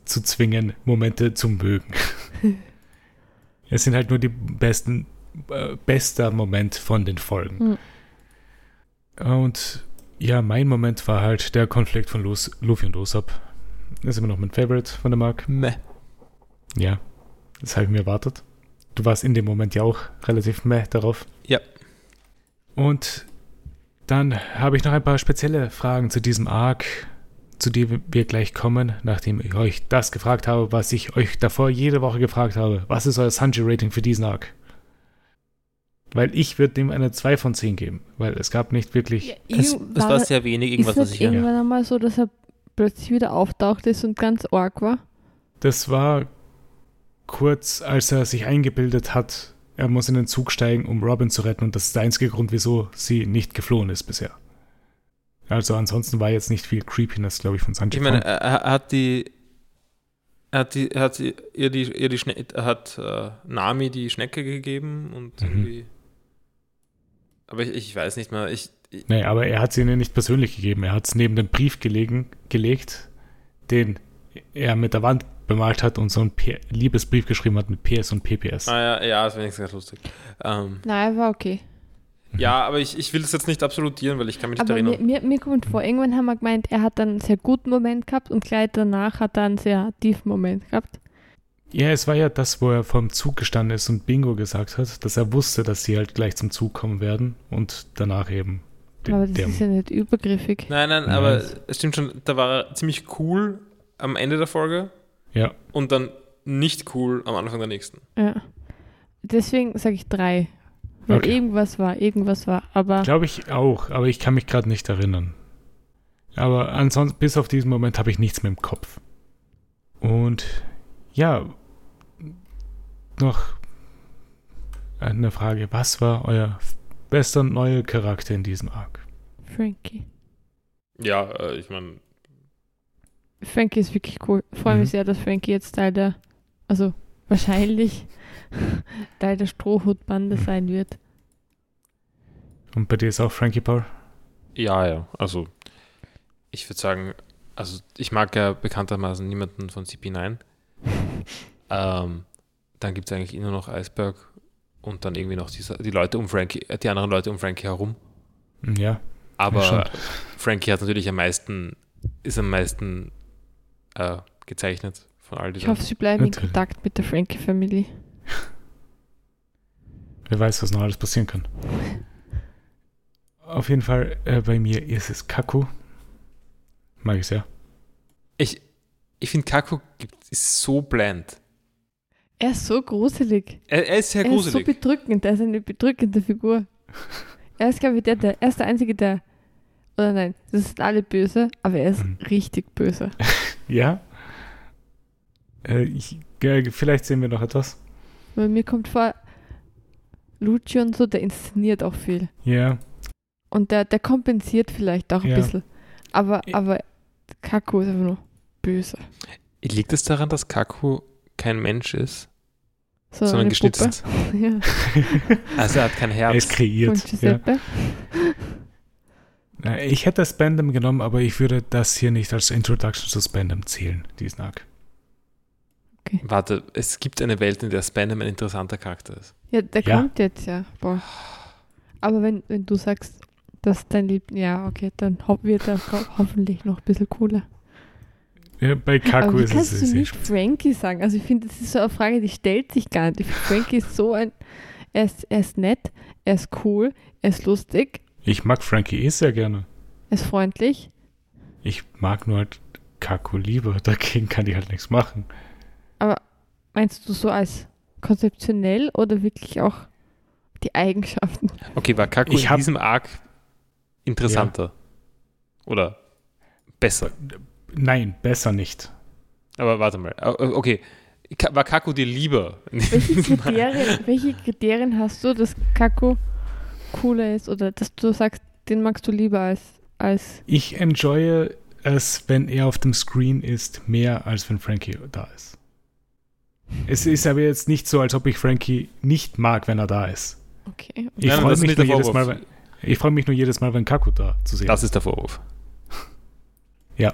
zu zwingen, Momente zu mögen. es sind halt nur die besten, äh, bester Moment von den Folgen. Und ja, mein Moment war halt der Konflikt von Lus, Luffy und Usopp. Das ist immer noch mein Favorite von der Mark. Meh. Ja, das habe ich mir erwartet. Du warst in dem Moment ja auch relativ meh darauf. Ja. Und dann habe ich noch ein paar spezielle Fragen zu diesem Arc, zu dem wir gleich kommen, nachdem ich euch das gefragt habe, was ich euch davor jede Woche gefragt habe. Was ist euer Sanji-Rating für diesen Arc? Weil ich würde dem eine 2 von 10 geben, weil es gab nicht wirklich... Ja, Es, es war sehr wenig, irgendwas, ist was das ich ja. irgendwann einmal so, dass er plötzlich wieder auftaucht ist und ganz arg war? Das war kurz, als er sich eingebildet hat, er muss in den Zug steigen, um Robin zu retten und das ist der einzige Grund, wieso sie nicht geflohen ist bisher. Also ansonsten war jetzt nicht viel Creepiness, glaube ich, von Sanji. Ich meine, er, hat die. Er hat, die, er hat die, ihr die, ihr die Schnecke, er hat äh, Nami die Schnecke gegeben und Mhm. irgendwie. Aber ich, ich weiß nicht mehr. Ich, ich, Nee, aber er hat sie ihnen nicht persönlich gegeben. Er hat es neben den Brief gelegen, gelegt, den er mit der Wand bemalt hat und so einen P Liebesbrief geschrieben hat mit PS und PPS. ah, ja, ja, ist wenigstens ganz lustig. Ähm, Nein, war okay. ja, aber ich, ich will das jetzt nicht absolutieren, weil ich kann mich nicht Aber mir, erinnern. mir, mir kommt vor, irgendwann haben wir gemeint, er hat einen sehr guten Moment gehabt und gleich danach hat er einen sehr tiefen Moment gehabt. Ja, es war ja das, wo er vom Zug gestanden ist und Bingo gesagt hat, dass er wusste, dass sie halt gleich zum Zug kommen werden und danach eben den- Aber das der- ist ja nicht übergriffig. Nein, nein, Nein. aber es stimmt schon, da war er ziemlich cool am Ende der Folge ja, und dann nicht cool am Anfang der nächsten. Ja. Deswegen sage ich drei. Weil Okay. irgendwas war, irgendwas war. Aber glaube ich auch, aber ich kann mich gerade nicht erinnern. Aber ansonsten, bis auf diesen Moment habe ich nichts mehr im Kopf. Und ja, noch eine Frage. Was war euer bester neuer Charakter in diesem Arc? Frankie. Ja, äh, ich meine, Frankie ist wirklich cool. Ich freue Mhm. mich sehr, dass Frankie jetzt Teil der, also wahrscheinlich Teil der Strohhutbande Mhm. sein wird. Und bei dir ist auch Frankie Paul? ja, ja, also ich würde sagen, also ich mag ja bekanntermaßen niemanden von CP9. ähm, dann gibt es eigentlich immer noch Iceberg und dann irgendwie noch diese, die Leute um Frankie, die anderen Leute um Frankie herum. Ja, Aber. Frankie hat natürlich am meisten, ist am meisten äh, gezeichnet von all Ich diesen. hoffe, sie bleiben in Natürlich. Kontakt mit der Frankie-Familie. wer weiß, was noch alles passieren kann. Auf jeden Fall, äh, bei mir ist es Kaku. Mag ich sehr. Ich, ich finde, Kaku ist so bland. Er ist so gruselig. Er, er ist sehr er ist so gruselig. bedrückend. Er ist eine bedrückende Figur. Er ist, glaube ich, der, der, er ist der Einzige, der. Oder nein, das sind alle böse, aber er ist Mhm. richtig böse. Ja? Äh, ich, äh, vielleicht sehen wir noch etwas. Weil mir kommt vor, Lucio und so, der inszeniert auch viel. Ja, Und der, der kompensiert vielleicht auch ein Ja. bisschen. Aber, aber Kaku ist einfach nur böse. Liegt es daran, dass Kaku kein Mensch ist, So sondern geschnitzt? Ja, Also er hat kein er ist Herz. von kreiert. Ja. Ich hätte das Spandam genommen, aber ich würde das hier nicht als Introduction zu Spandam zählen, diesen Arc. Warte, es gibt eine Welt, in der Spandam ein interessanter Charakter ist. Ja, der Ja. kommt jetzt ja. Boah. Aber wenn, wenn du sagst, dass dein Lieb... Ja, okay, dann wird er ho hoffentlich noch ein bisschen cooler. Ja, bei Aber Kaku wie ist es kannst du nicht Frankie sagen? Also ich finde, das ist so eine Frage, die stellt sich gar nicht. Ich finde, Frankie ist so ein... Er ist, er ist nett, er ist cool, er ist lustig, Ich mag Frankie eh sehr gerne. er ist freundlich. Ich mag nur halt Kaku lieber. Dagegen kann ich halt nichts machen. Meinst du so als konzeptionell oder wirklich auch die Eigenschaften? Okay, war Kaku Ich in hab- diesem Arc interessanter? Oder besser? Nein, besser nicht. Aber warte mal. Okay, Ka- war Kaku dir lieber? Welche Kriterien, welche Kriterien hast du, dass Kaku cooler ist oder dass du sagst, den magst du lieber als, als Ich enjoye es, wenn er auf dem Screen ist, mehr als wenn Frankie da ist. Es ist aber jetzt nicht so, als ob ich Frankie nicht mag, wenn er da ist. Okay. Ich freue mich, nur jedes Mal, wenn- ich freu mich nur jedes Mal, wenn Kaku da zu sehen Das ist der Vorwurf. Ja.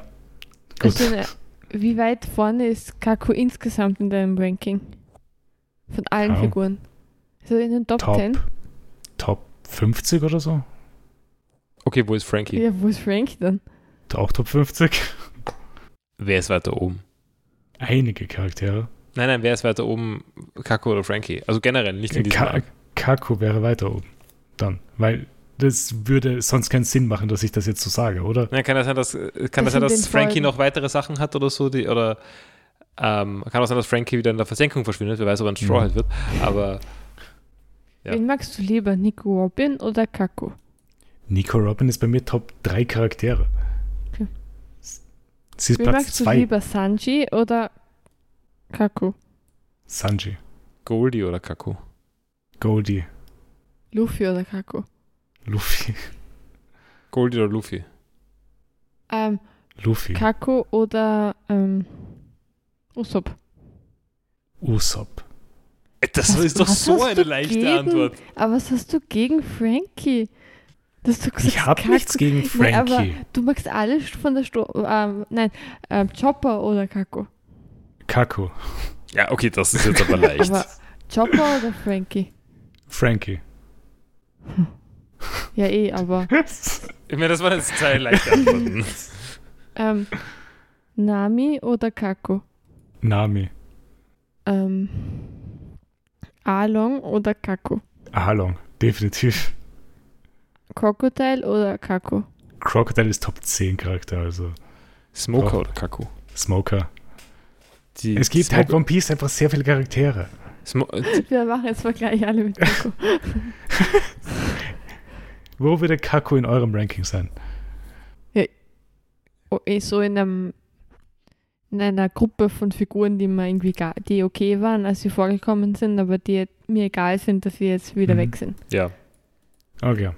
Gut. Also, wie weit vorne ist Kaku insgesamt in deinem Ranking? Von allen Ja. Figuren. So in den Top, Top, 10? Top 50 oder so? Okay, wo ist Frankie? Ja, wo ist Frank dann? Auch Top 50? Wer ist weiter oben? Einige Charaktere. Nein, nein, wer ist weiter oben? Kako oder Frankie? Also generell, nicht in diesem Ka Arc. Kaku wäre weiter oben. Dann. Weil das würde sonst keinen Sinn machen, dass ich das jetzt so sage, oder? Nein, kann das sein, dass, kann das Das sein, in dass Frankie Folgen. noch weitere Sachen hat oder so? Die, oder ähm, kann auch sein, dass Frankie wieder in der Versenkung verschwindet. Wer weiß, ob er ein Straw Mhm. Hat wird. Aber Ja. Wen magst du lieber, Nico Robin oder Kaku? Nico Robin ist bei mir Top 3 Charaktere. Okay. Sie ist Wen Platz magst du 2. lieber, Sanji oder Kaku? Sanji. Goldie oder Kako? Goldie. Luffy oder Kaku? Luffy. Goldie oder Luffy? Ähm, Luffy. Kaku oder ähm, Usopp? Usopp. Das Was- ist doch so eine leichte gegen- Antwort. Aber was hast du gegen Frankie? Das du gesagt, Ich habe nichts gegen Nein, aber Frankie. du magst alle von der Sto ähm, Nein, ähm, Chopper oder Kaku? Kaku. Ja, okay, das ist jetzt aber leicht. Aber Chopper oder Frankie? Frankie. Ja, eh, aber ich meine, das waren jetzt zwei leichte Antworten. ähm, Nami oder Kaku? Nami. Ähm, Along oder Kaku? Ahalong. Definitiv. Crocodile oder Kaku? Crocodile ist Top 10 Charakter, also Smoker oder Kako? Smoker. Die Es gibt Smoker, halt One Piece einfach sehr viele Charaktere. Smo Wir machen jetzt Vergleich alle mit Kaku. Wo würde Kaku in eurem Ranking sein? oh, eh, so in einem in einer Gruppe von Figuren, die mir irgendwie ga- die okay waren, als sie vorgekommen sind, aber die mir egal sind, dass sie jetzt wieder Mhm. weg sind. ja. Okay.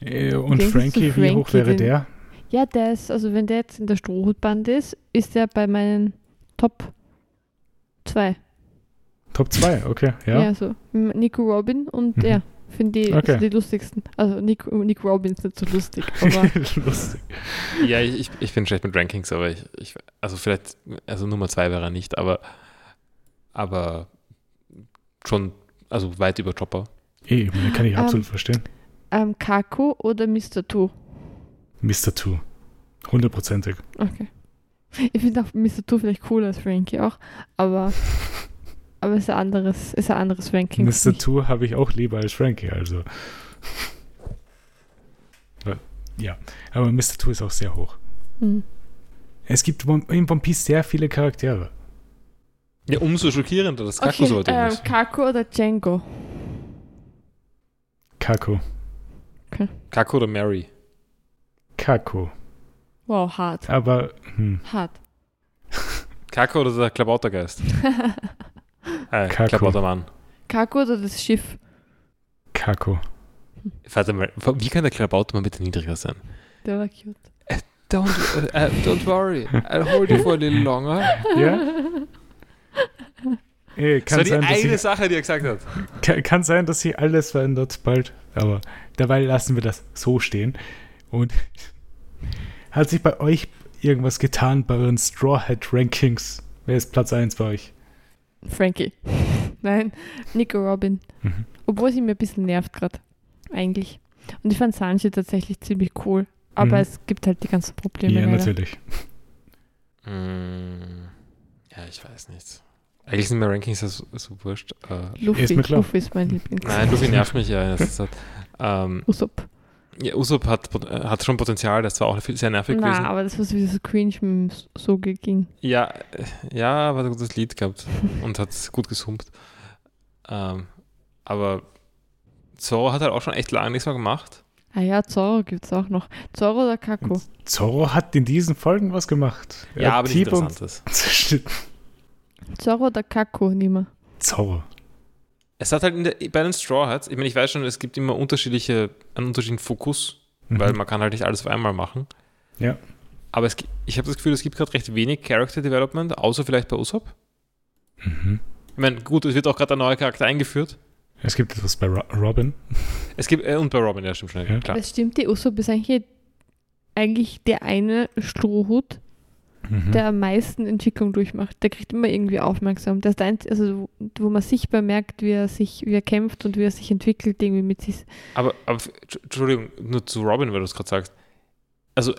Äh, Und zu Frankie, wie hoch Frankie, wäre den- der? Ja, der ist, also wenn der jetzt in der Strohhutband ist, ist der bei meinen Top 2. Top 2, okay, Ja, ja. so. Nico Robin und Mhm. der. Finde die, Okay. die lustigsten. Also Nick, Nick Robin ist nicht so lustig, aber Lustig. Ja, ich, ich- bin schlecht mit Rankings, aber ich, ich also vielleicht, also Nummer zwei wäre er nicht, aber, aber schon, also weit über Chopper. Eh, den kann ich Ähm, absolut verstehen. ähm, Kaku oder Mr. Two? Mr. Two. Hundertprozentig. Okay. Ich finde auch Mr. Two vielleicht cooler als Frankie auch, aber, aber ist ein anderes, ist ein anderes Ranking. Mr. Two habe ich auch lieber als Frankie, also. Ja, aber Mr. Two ist auch sehr hoch. Hm. Es gibt in One Piece sehr viele Charaktere. Ja, umso schockierender, dass Kako Okay, so ähm, ist. Kaku oder Django? Kaku. Kako oder Mary? Kaku. Wow, hart. Aber, hm, Hart. Kako oder der Klabautergeist? äh, Kako. Klabautermann. Kaku oder das Schiff? Kaku. Warte mal, wie kann der Klabautermann bitte niedriger sein? Der war cute. Don't, äh, don't worry, I'll hold you for a little longer. Ja? Eh, Das war kann, die sein, dass eine sie, Sache, die er gesagt hat. kann, kann sein, dass sich alles verändert bald. Aber dabei lassen wir das so stehen. Und hat sich bei euch irgendwas getan bei euren Straw Hat Rankings? Wer ist Platz 1 bei euch? Frankie. Nein, Nico Robin. Mhm. Obwohl sie mir ein bisschen nervt gerade. Eigentlich. Und ich fand Sanji tatsächlich ziemlich cool. Aber Mhm. es gibt halt die ganzen Probleme. Ja, leider. natürlich. Mm, ja, ich weiß nicht. Eigentlich sind mir Rankings ja so, so wurscht. Äh, Luffy, Ist. Luffy ist mein Lieblings. nein, Luffy nervt mich ja. in letzter Zeit. Ähm, Usopp. Ja, Usopp hat, äh, hat schon Potenzial, das war auch sehr nervig Na, gewesen. aber das war so cringe mit dem so ging. Ja, äh, ja, aber hat ein gutes Lied gehabt und hat gut gesummt. Ähm, aber Zoro hat halt auch schon echt lange nichts mehr gemacht. Ah ja, Zoro gibt's auch noch. Zoro oder Kako? Zorro hat in diesen Folgen was gemacht. Ja, aber nicht Interessantes. zerschnitten. Zorro oder Kako, nimmer. Zorro. Es hat halt in der, bei den Straw Hats, ich meine, ich weiß schon, es gibt immer unterschiedliche, einen unterschiedlichen Fokus, Mhm. weil man kann halt nicht alles auf einmal machen. Ja. Aber es, ich habe das Gefühl, es gibt gerade recht wenig Character Development, außer vielleicht bei Usopp. Mhm. Ich meine, gut, es wird auch gerade ein neuer Charakter eingeführt. Es gibt etwas bei Ro Robin. Es gibt, äh, und bei Robin, ja, stimmt schon, Ja. klar. Das stimmt, die Usopp ist eigentlich, eigentlich der eine Strohhut, Mhm. der am meisten Entwicklung durchmacht. Der kriegt immer irgendwie aufmerksam. Das ist der Einzige, also wo, man sichtbar merkt, wie er sich, wie er kämpft und wie er sich entwickelt, irgendwie mit sich. Aber, aber Entschuldigung, nur zu Robin, weil du es gerade sagst. Also,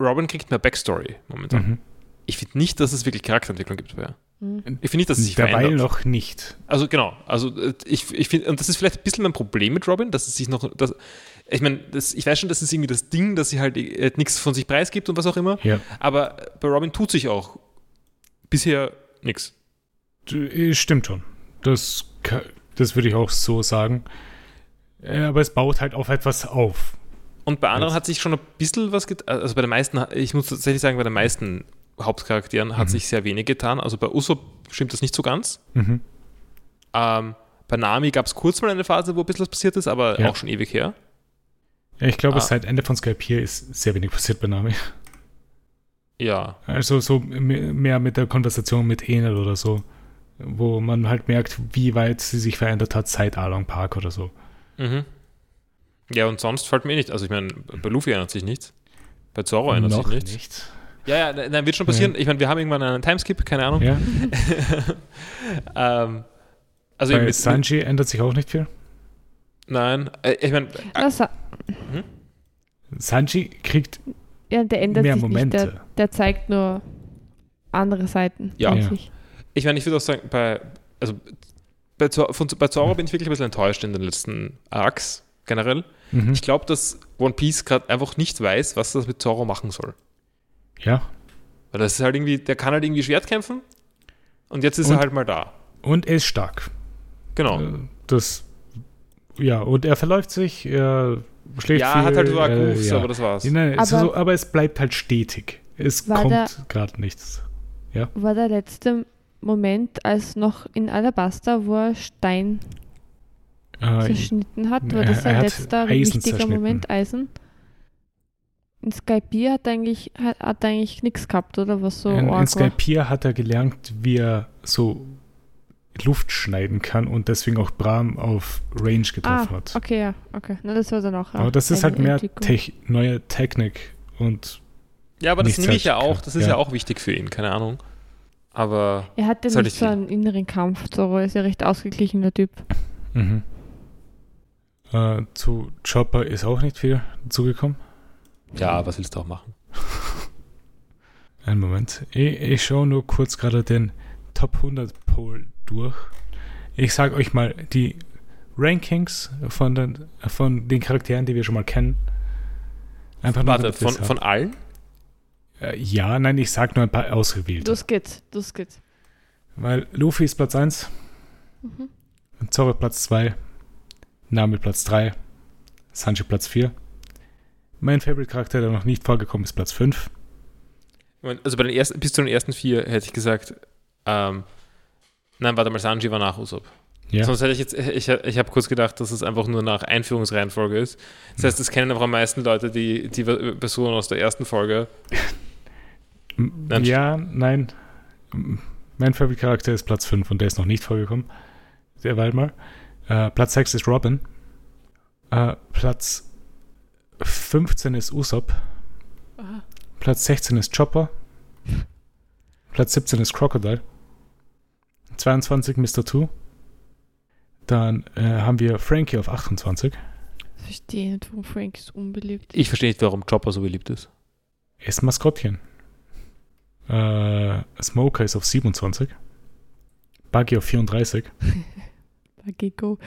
Robin kriegt mehr Backstory momentan. Mhm. Ich finde nicht, dass es wirklich Charakterentwicklung gibt bei ihr. Hm. Ich finde nicht, dass es sich Derweil verändert. noch nicht. Also genau, also äh, ich, ich finde, und das ist vielleicht ein bisschen mein Problem mit Robin, dass es sich noch, dass, ich meine, ich weiß schon, das ist irgendwie das Ding, dass sie halt äh, nichts von sich preisgibt und was auch immer, Ja. aber bei Robin tut sich auch bisher nichts. D- Stimmt schon. Das, das würde ich auch so sagen. Äh, Aber es baut halt auf etwas auf. Und bei anderen Jetzt- hat sich schon ein bisschen was getan, also bei den meisten, ich muss tatsächlich sagen, bei den meisten Hauptcharakteren hat Mhm. sich sehr wenig getan, also bei Usopp stimmt das nicht so ganz. Mhm. Ähm, bei Nami gab es kurz mal eine Phase, wo ein bisschen was passiert ist, aber Ja. auch schon ewig her. Ja, Ich glaube, Ah. seit Ende von Skype hier ist sehr wenig passiert bei Nami. Ja, Also so me- mehr mit der Konversation mit Enel oder so. Wo man halt merkt, wie weit sie sich verändert hat seit Along Park oder so. Mhm. Ja, und sonst fällt mir eh nicht. Also ich meine, bei Luffy ändert sich nichts. Bei Zoro ändert Noch sich nichts. nicht. Ja, ja, nein, nein, wird schon passieren. Ich meine, wir haben irgendwann einen Timeskip, keine Ahnung. Ja. ähm, also Bei mit, Sanji ändert sich auch nicht viel. Nein, äh, ich meine, äh, Das, Sanji kriegt ja, der ändert mehr sich Momente. nicht. Der, der zeigt nur andere Seiten Ja. Ja. ich meine, ich würde auch sagen, bei, also bei, Zoro, von, bei Zoro bin ich wirklich ein bisschen enttäuscht in den letzten Arcs generell. Mhm. Ich glaube, dass One Piece gerade einfach nicht weiß, was das mit Zoro machen soll. Ja. Weil das ist halt irgendwie, der kann halt irgendwie Schwert kämpfen und jetzt ist er Und- halt mal da. Und er ist stark. Genau. Äh, Das. Ja, und er verläuft sich, er schlägt ja, viel. hat halt so äh, Akkus, ja. aber das war's. Nein, Aber- so, aber es bleibt halt stetig. Es kommt gerade nichts. War der letzte Moment, als noch in Alabasta, wo er Stein Äh, zerschnitten hat, war das ein hat letzter wichtiger. Moment, Eisen? In Skypiea hat er eigentlich, hat, hat er eigentlich nichts gehabt, oder was so in, in? Skypiea hat er gelernt, wie er so Luft schneiden kann und deswegen auch Bram auf Range getroffen Ah, hat. okay, ja, okay. Na, das war dann auch Aber das ist halt mehr. Tech, neue Technik und Ja, aber das nehme ich ja halt- auch. Das ist ja. ja. auch wichtig für ihn, keine Ahnung. Aber Er hatte Soll nicht ich so einen inneren Kampf, Zoro ist ja recht ausgeglichener Typ. mhm. äh, zu Chopper ist auch nicht viel dazugekommen. ja, was willst du auch machen? Einen Moment. Ich, ich schaue nur kurz gerade den Top 100 Poll durch. Ich sage euch mal die Rankings von den, von den Charakteren, die wir schon mal kennen. Einfach nur, Warte, von, von allen? Äh, ja, nein, ich sage nur ein paar ausgewählte. Das geht, das geht. Weil Luffy ist Platz 1, Mhm. Zoro Platz 2, Nami Platz 3, Sanji Platz 4. Mein Favorite-Charakter, der noch nicht vorgekommen ist, Platz 5. Moment, Also bei den ersten, bis zu den ersten vier hätte ich gesagt, ähm, nein, warte mal, Sanji war nach Usopp. Ja. Sonst hätte ich jetzt, ich, ich habe kurz gedacht, dass es einfach nur nach Einführungsreihenfolge ist. Das heißt, es kennen einfach am meisten Leute die, die Personen aus der ersten Folge. Nein. Ja, nein. Mein Favorite-Charakter ist Platz 5 und der ist noch nicht vorgekommen. Derweil mal. Äh, Platz 6 ist Robin. Äh, Platz 15 ist Usopp. Aha. Platz 16 ist Chopper. Platz 17 ist Crocodile. 22 Mr. Two. Dann äh, haben wir Frankie auf 28. Ich verstehe nicht, warum Frank ist unbeliebt. Ich verstehe nicht, warum Chopper so beliebt ist. Er ist ein Maskottchen. Äh, Smoker ist auf 27. Buggy auf 34. Bagiko.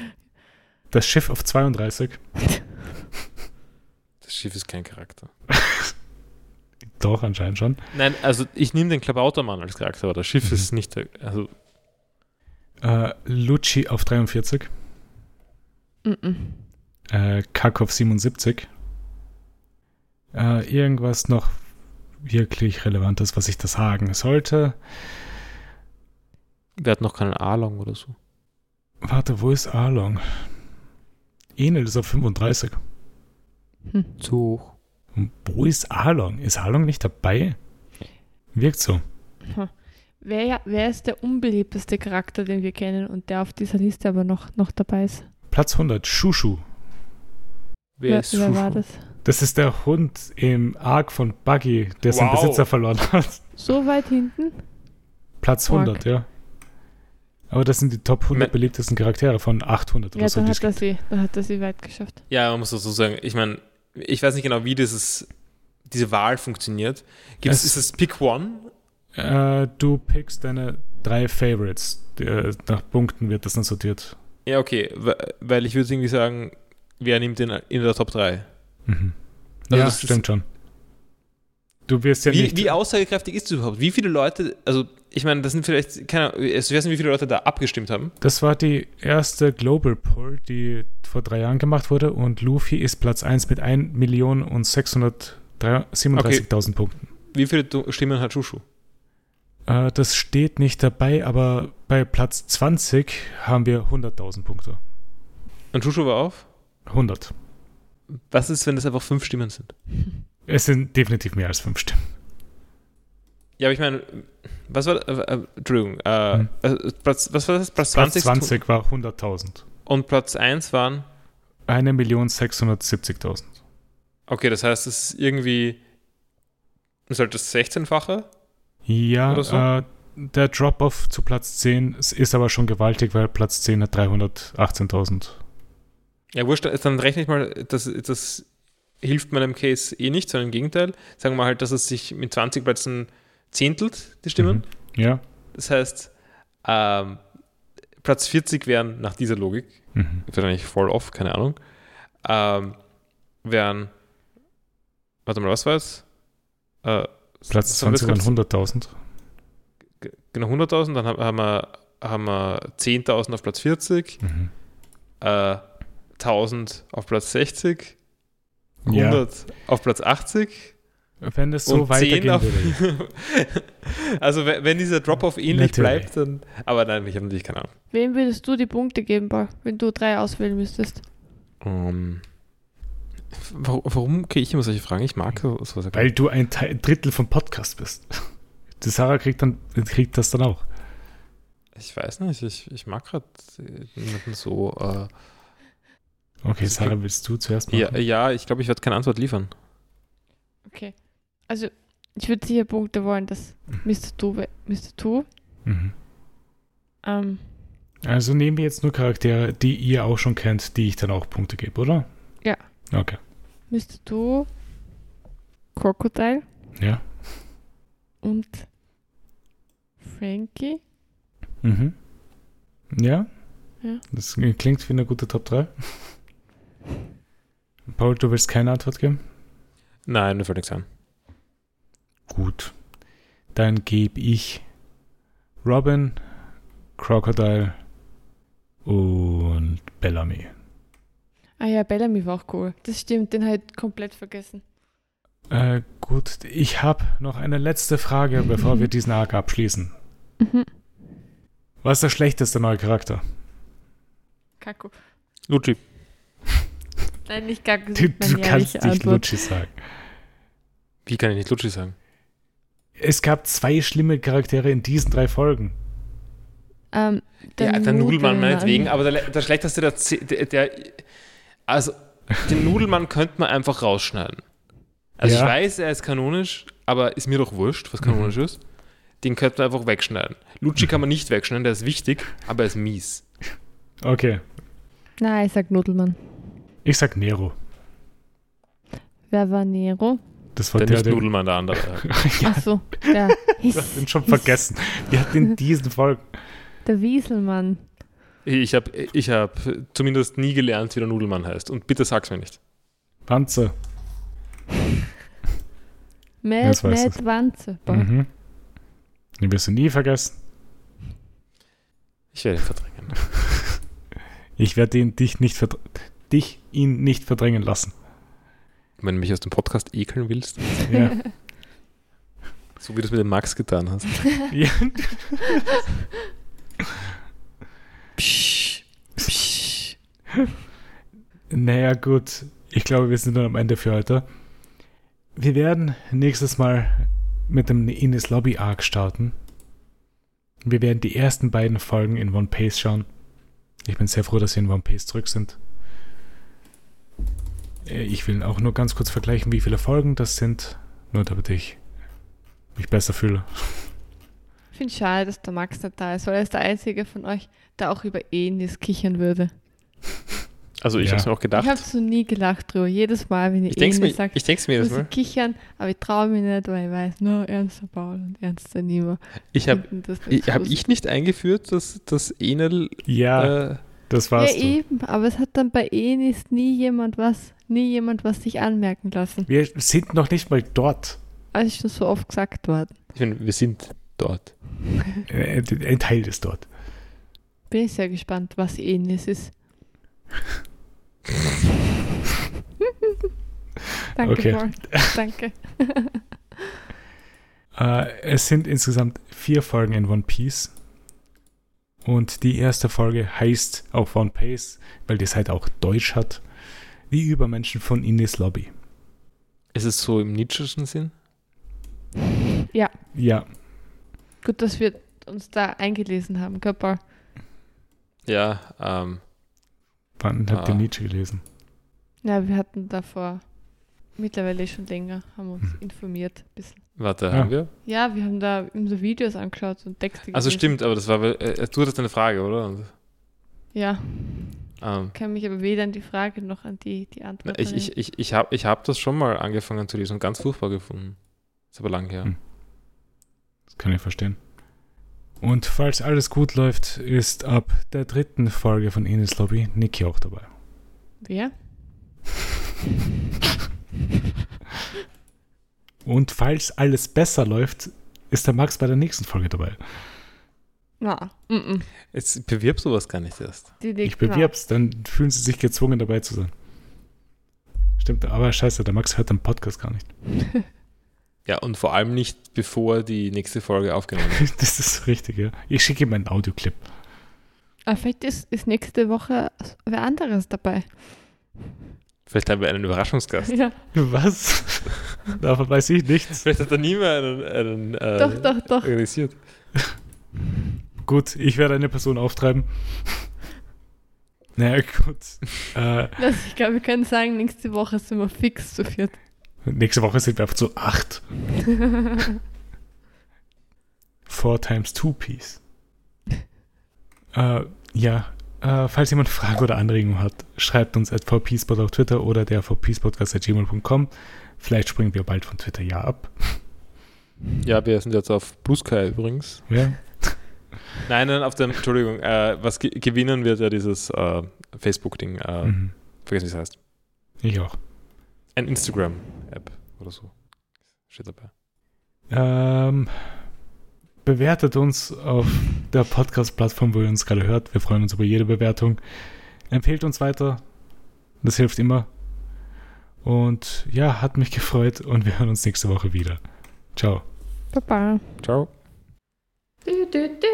Das Schiff auf 32. Das Schiff ist kein Charakter. Doch, anscheinend schon. Nein, also ich nehme den Klabautermann als Charakter, aber das Schiff Mhm. ist nicht der, also Äh, Lucci auf 43. Mhm. Äh, Kack auf 77. Äh, irgendwas noch wirklich Relevantes, was ich da sagen sollte. wir hatten noch keinen Along oder so. Warte, wo ist Arlong? Enel ist auf 35. Zu hoch. Wo ist Arlong? Ist Arlong nicht dabei? Wirkt so. Wer, wer ist der unbeliebteste Charakter, den wir kennen und der auf dieser Liste aber noch, noch dabei ist? Platz 100, Shushu. Wer, wer, ist wer war Shushu? das? Das ist der Hund im Arc von Buggy, der seinen Wow. Besitzer verloren hat. So weit hinten? Platz Arc. 100, ja. Aber das sind die Top 100 Me- beliebtesten Charaktere von 800 Ja, oder so. dann hat, es er gibt. sie, dann hat er sie weit geschafft. Ja, man muss das so sagen. Ich meine, ich weiß nicht genau, wie dieses, diese Wahl funktioniert. Gibt es, Es- ist es Pick One? Äh, du pickst deine drei Favorites. Der, nach Punkten wird das dann sortiert. Ja, okay, we- weil ich würde irgendwie sagen, wer nimmt den in der Top 3? Mhm. Also ja, das stimmt schon. Du wirst ja Wie, nicht. wie aussagekräftig ist das überhaupt? Wie viele Leute, also ich meine, das sind vielleicht, keine Ahnung, ich weiß nicht, wie viele Leute da abgestimmt haben. Das war die erste Global Poll, die vor drei Jahren gemacht wurde und Luffy ist Platz 1 mit 1 Million und 637.000 Punkten. Wie viele Stimmen hat Shushu? Äh, das steht nicht dabei, aber bei Platz 20 haben wir 100.000 Punkte. Und Shushu war auf? 100. Was ist, wenn das einfach fünf Stimmen sind? Es sind definitiv mehr als 5 Stimmen. Ja, aber ich meine, was war, äh, äh, Entschuldigung, äh, Hm. äh, Platz, was war das? Platz Platz 20? 20 war 100.000. Und Platz 1 waren, 1.670.000. okay, das heißt, es ist irgendwie, halt das 16-fache? Ja, so? äh, der Drop-Off zu Platz 10 ist- ist aber schon gewaltig, weil Platz 10 hat 318.000. Ja, wurscht, dann rechne ich mal, das, das hilft meinem Case eh nicht, sondern im Gegenteil. Sagen wir halt, dass es sich mit 20 Plätzen zehntelt, die Stimmen. Mhm. Ja. Das heißt, ähm, Platz 40 wären nach dieser Logik, Mhm. wahrscheinlich voll off, keine Ahnung, ähm, wären, warte mal, was war es? Äh, Platz was haben wir 20 waren jetzt 100.000. ge- Genau 100.000, dann haben, wir, haben wir 10.000 auf Platz 40, Mhm. äh, 1000 auf Platz 60, Ja. 100 auf Platz 80 Wenn es so und 10 weitergehen auf. würde. also, wenn, wenn dieser Drop-Off ähnlich Natürlich. bleibt, dann. Aber nein, ich habe natürlich keine Ahnung. Wem würdest du die Punkte geben, Paul, wenn du drei auswählen müsstest? Ähm, warum warum kriege ich immer solche Fragen? Ich mag so- sowas. Weil du ein Teil, Drittel vom Podcast bist. Die Sarah kriegt, dann, kriegt das dann auch. Ich weiß nicht, ich, ich mag gerade niemanden so. Äh, Okay, Das Sarah, klingt- willst du zuerst machen? ja, ja, ich glaube, ich werde keine Antwort liefern. Okay. Also, ich würde sicher Punkte wollen, dass Mr. Tu, Mr. Tu Mhm. ähm, Also nehmen wir jetzt nur Charaktere, die ihr auch schon kennt, die ich dann auch Punkte gebe, oder? Okay. Mr. Tu, Crocodile Ja. und Frankie. Mhm. Ja? Ja. Das klingt wie eine gute Top 3. Paul, du willst keine Antwort geben? Nein, mir fällt nichts ein. Gut. Dann gebe ich Robin, Crocodile und Bellamy. Ah ja, Bellamy war auch cool. Das stimmt, den ich komplett vergessen. Äh, gut, ich habe noch eine letzte Frage, bevor wir diesen Arc abschließen. Mhm. Was ist der schlechteste neue Charakter? Kaku. Lucci. Nein, nicht Kaku. Du, du kannst nicht Antwort. Lucci sagen. Wie kann ich nicht Lucci sagen? Es gab zwei schlimme Charaktere in diesen drei Folgen. Ähm, ja, der Nudelmann meinetwegen, aber der, der schlechteste, der, der, der also den Nudelmann könnte man einfach rausschneiden. Also Ja. ich weiß, er ist kanonisch, aber ist mir doch wurscht, was kanonisch ist. Den könnte man einfach wegschneiden. Lucci kann man nicht wegschneiden, der ist wichtig, aber er ist mies. Okay, Nein, ich sag Nudelmann. ich sag Nero. Wer war Nero? Das war Der der, nicht der. Nudelmann, der andere. ja, Ach so, der, du hast ihn schon vergessen. Wir hatten in diesen Folgen. der Wieselmann. Ich habe ich hab zumindest nie gelernt, wie der Nudelmann heißt. Und bitte sag's mir nicht. Panzer. Mad Wanze. Mhm. Den wirst du nie vergessen. Ich werde ihn verdrängen. Ich werde ihn, dich, nicht dich ihn nicht verdrängen lassen. Wenn du mich aus dem Podcast ekeln willst, Ja. so wie du es mit dem Max getan hast. ja. Psch, psch. Naja, gut. Ich glaube, wir sind dann am Ende für heute. wir werden nächstes Mal mit dem Ines Lobby Arc starten. Wir werden die ersten beiden Folgen in One Piece schauen. Ich bin sehr froh, dass wir in One Piece zurück sind. Äh, Ich will auch nur ganz kurz vergleichen, wie viele Folgen das sind. Nur damit ich mich besser fühle. Ich finde es schade, dass der Max nicht da ist, weil er ist der Einzige von euch, der auch über Enis kichern würde. Also ich Ja. habe es mir auch gedacht. Ich habe so nie gelacht drüber. Jedes Mal, wenn ich Ich denke Enis mir, sage, ich denk's mir jedes muss Mal. ich kichern, aber ich traue mich nicht, weil ich weiß, no, ernster Paul und ernster Nima. Ich habe hab ich nicht eingeführt, dass das Enel Ja, äh, das Ja, warst du. eben, aber es hat dann bei Enis nie jemand was, nie jemand was sich anmerken lassen. Wir sind noch nicht mal dort. Das ist schon so oft gesagt worden. ich meine, wir sind dort. Ein Teil ist dort. Bin ich sehr gespannt, was Enis ist. Danke, Okay. Paul. Danke. Äh, es sind insgesamt vier Folgen in One Piece. Und die erste Folge heißt auf One Piece, weil die Seite auch Deutsch hat, die Übermenschen von Ines Lobby. Ist es so im Nietzscheschen Sinn? Ja, Gut, dass wir uns da eingelesen haben, Paul? Ja, ähm, wann habt ihr Ah. Nietzsche gelesen? Ja, wir hatten davor mittlerweile schon länger, haben uns Hm. informiert. Ein bisschen. warte, Ja. haben wir? Ja, wir haben da so Videos angeschaut und Texte Also gelesen. stimmt, aber das war, äh, du hattest eine Frage, oder? Und, Ja, ähm, kann mich aber weder an die Frage noch an die, die Antwort ich ich, ich, ich habe ich hab das schon mal angefangen zu lesen und ganz furchtbar gefunden. Ist aber lang her. Hm. Kann ich verstehen. Und falls alles gut läuft, ist ab der dritten Folge von Ines Lobby Niki auch dabei. Wer? Und falls alles besser läuft, ist der Max bei der nächsten Folge dabei. Na, mm -mm. Jetzt bewirb sowas gar nicht erst. Ich bewirb's, dann fühlen sie sich gezwungen dabei zu sein. Stimmt, aber scheiße, der Max hört den Podcast gar nicht. Ja, und vor allem nicht, bevor die nächste Folge aufgenommen wird. Das ist richtig, ja. Ich schicke ihm einen Audioclip. Ah, vielleicht ist, ist nächste Woche wer anderes dabei. Vielleicht haben wir einen Überraschungsgast. Ja, Was? Davon weiß ich nichts. Vielleicht hat er nie mehr einen, einen äh, doch, doch, doch. organisiert. Gut, ich werde eine Person auftreiben. Naja, gut. Äh, ich glaube, wir können sagen, nächste Woche sind wir fix zu viert. Nächste Woche sind wir einfach zu acht. Four times two piece. Äh, ja, äh, falls jemand Fragen oder Anregungen hat, schreibt uns at vpspot auf Twitter oder der vpspodcast.gmail.com. Vielleicht springen wir bald von Twitter ja ab. Ja, wir sind jetzt auf Blue Sky übrigens. Ja, Nein, nein, auf dem, Entschuldigung, äh, was ge gewinnen wird ja dieses äh, Facebook-Ding. Äh, mhm. Vergessen, wie es heißt. ich auch. Ein Instagram-App oder so. Steht dabei. Ähm, bewertet uns auf der Podcast-Plattform, wo ihr uns gerade hört. Wir freuen uns über jede Bewertung. Empfehlt uns weiter. Das hilft immer. Und ja, hat mich gefreut und wir hören uns nächste Woche wieder. Ciao. Baba. Ciao. Du, du, du,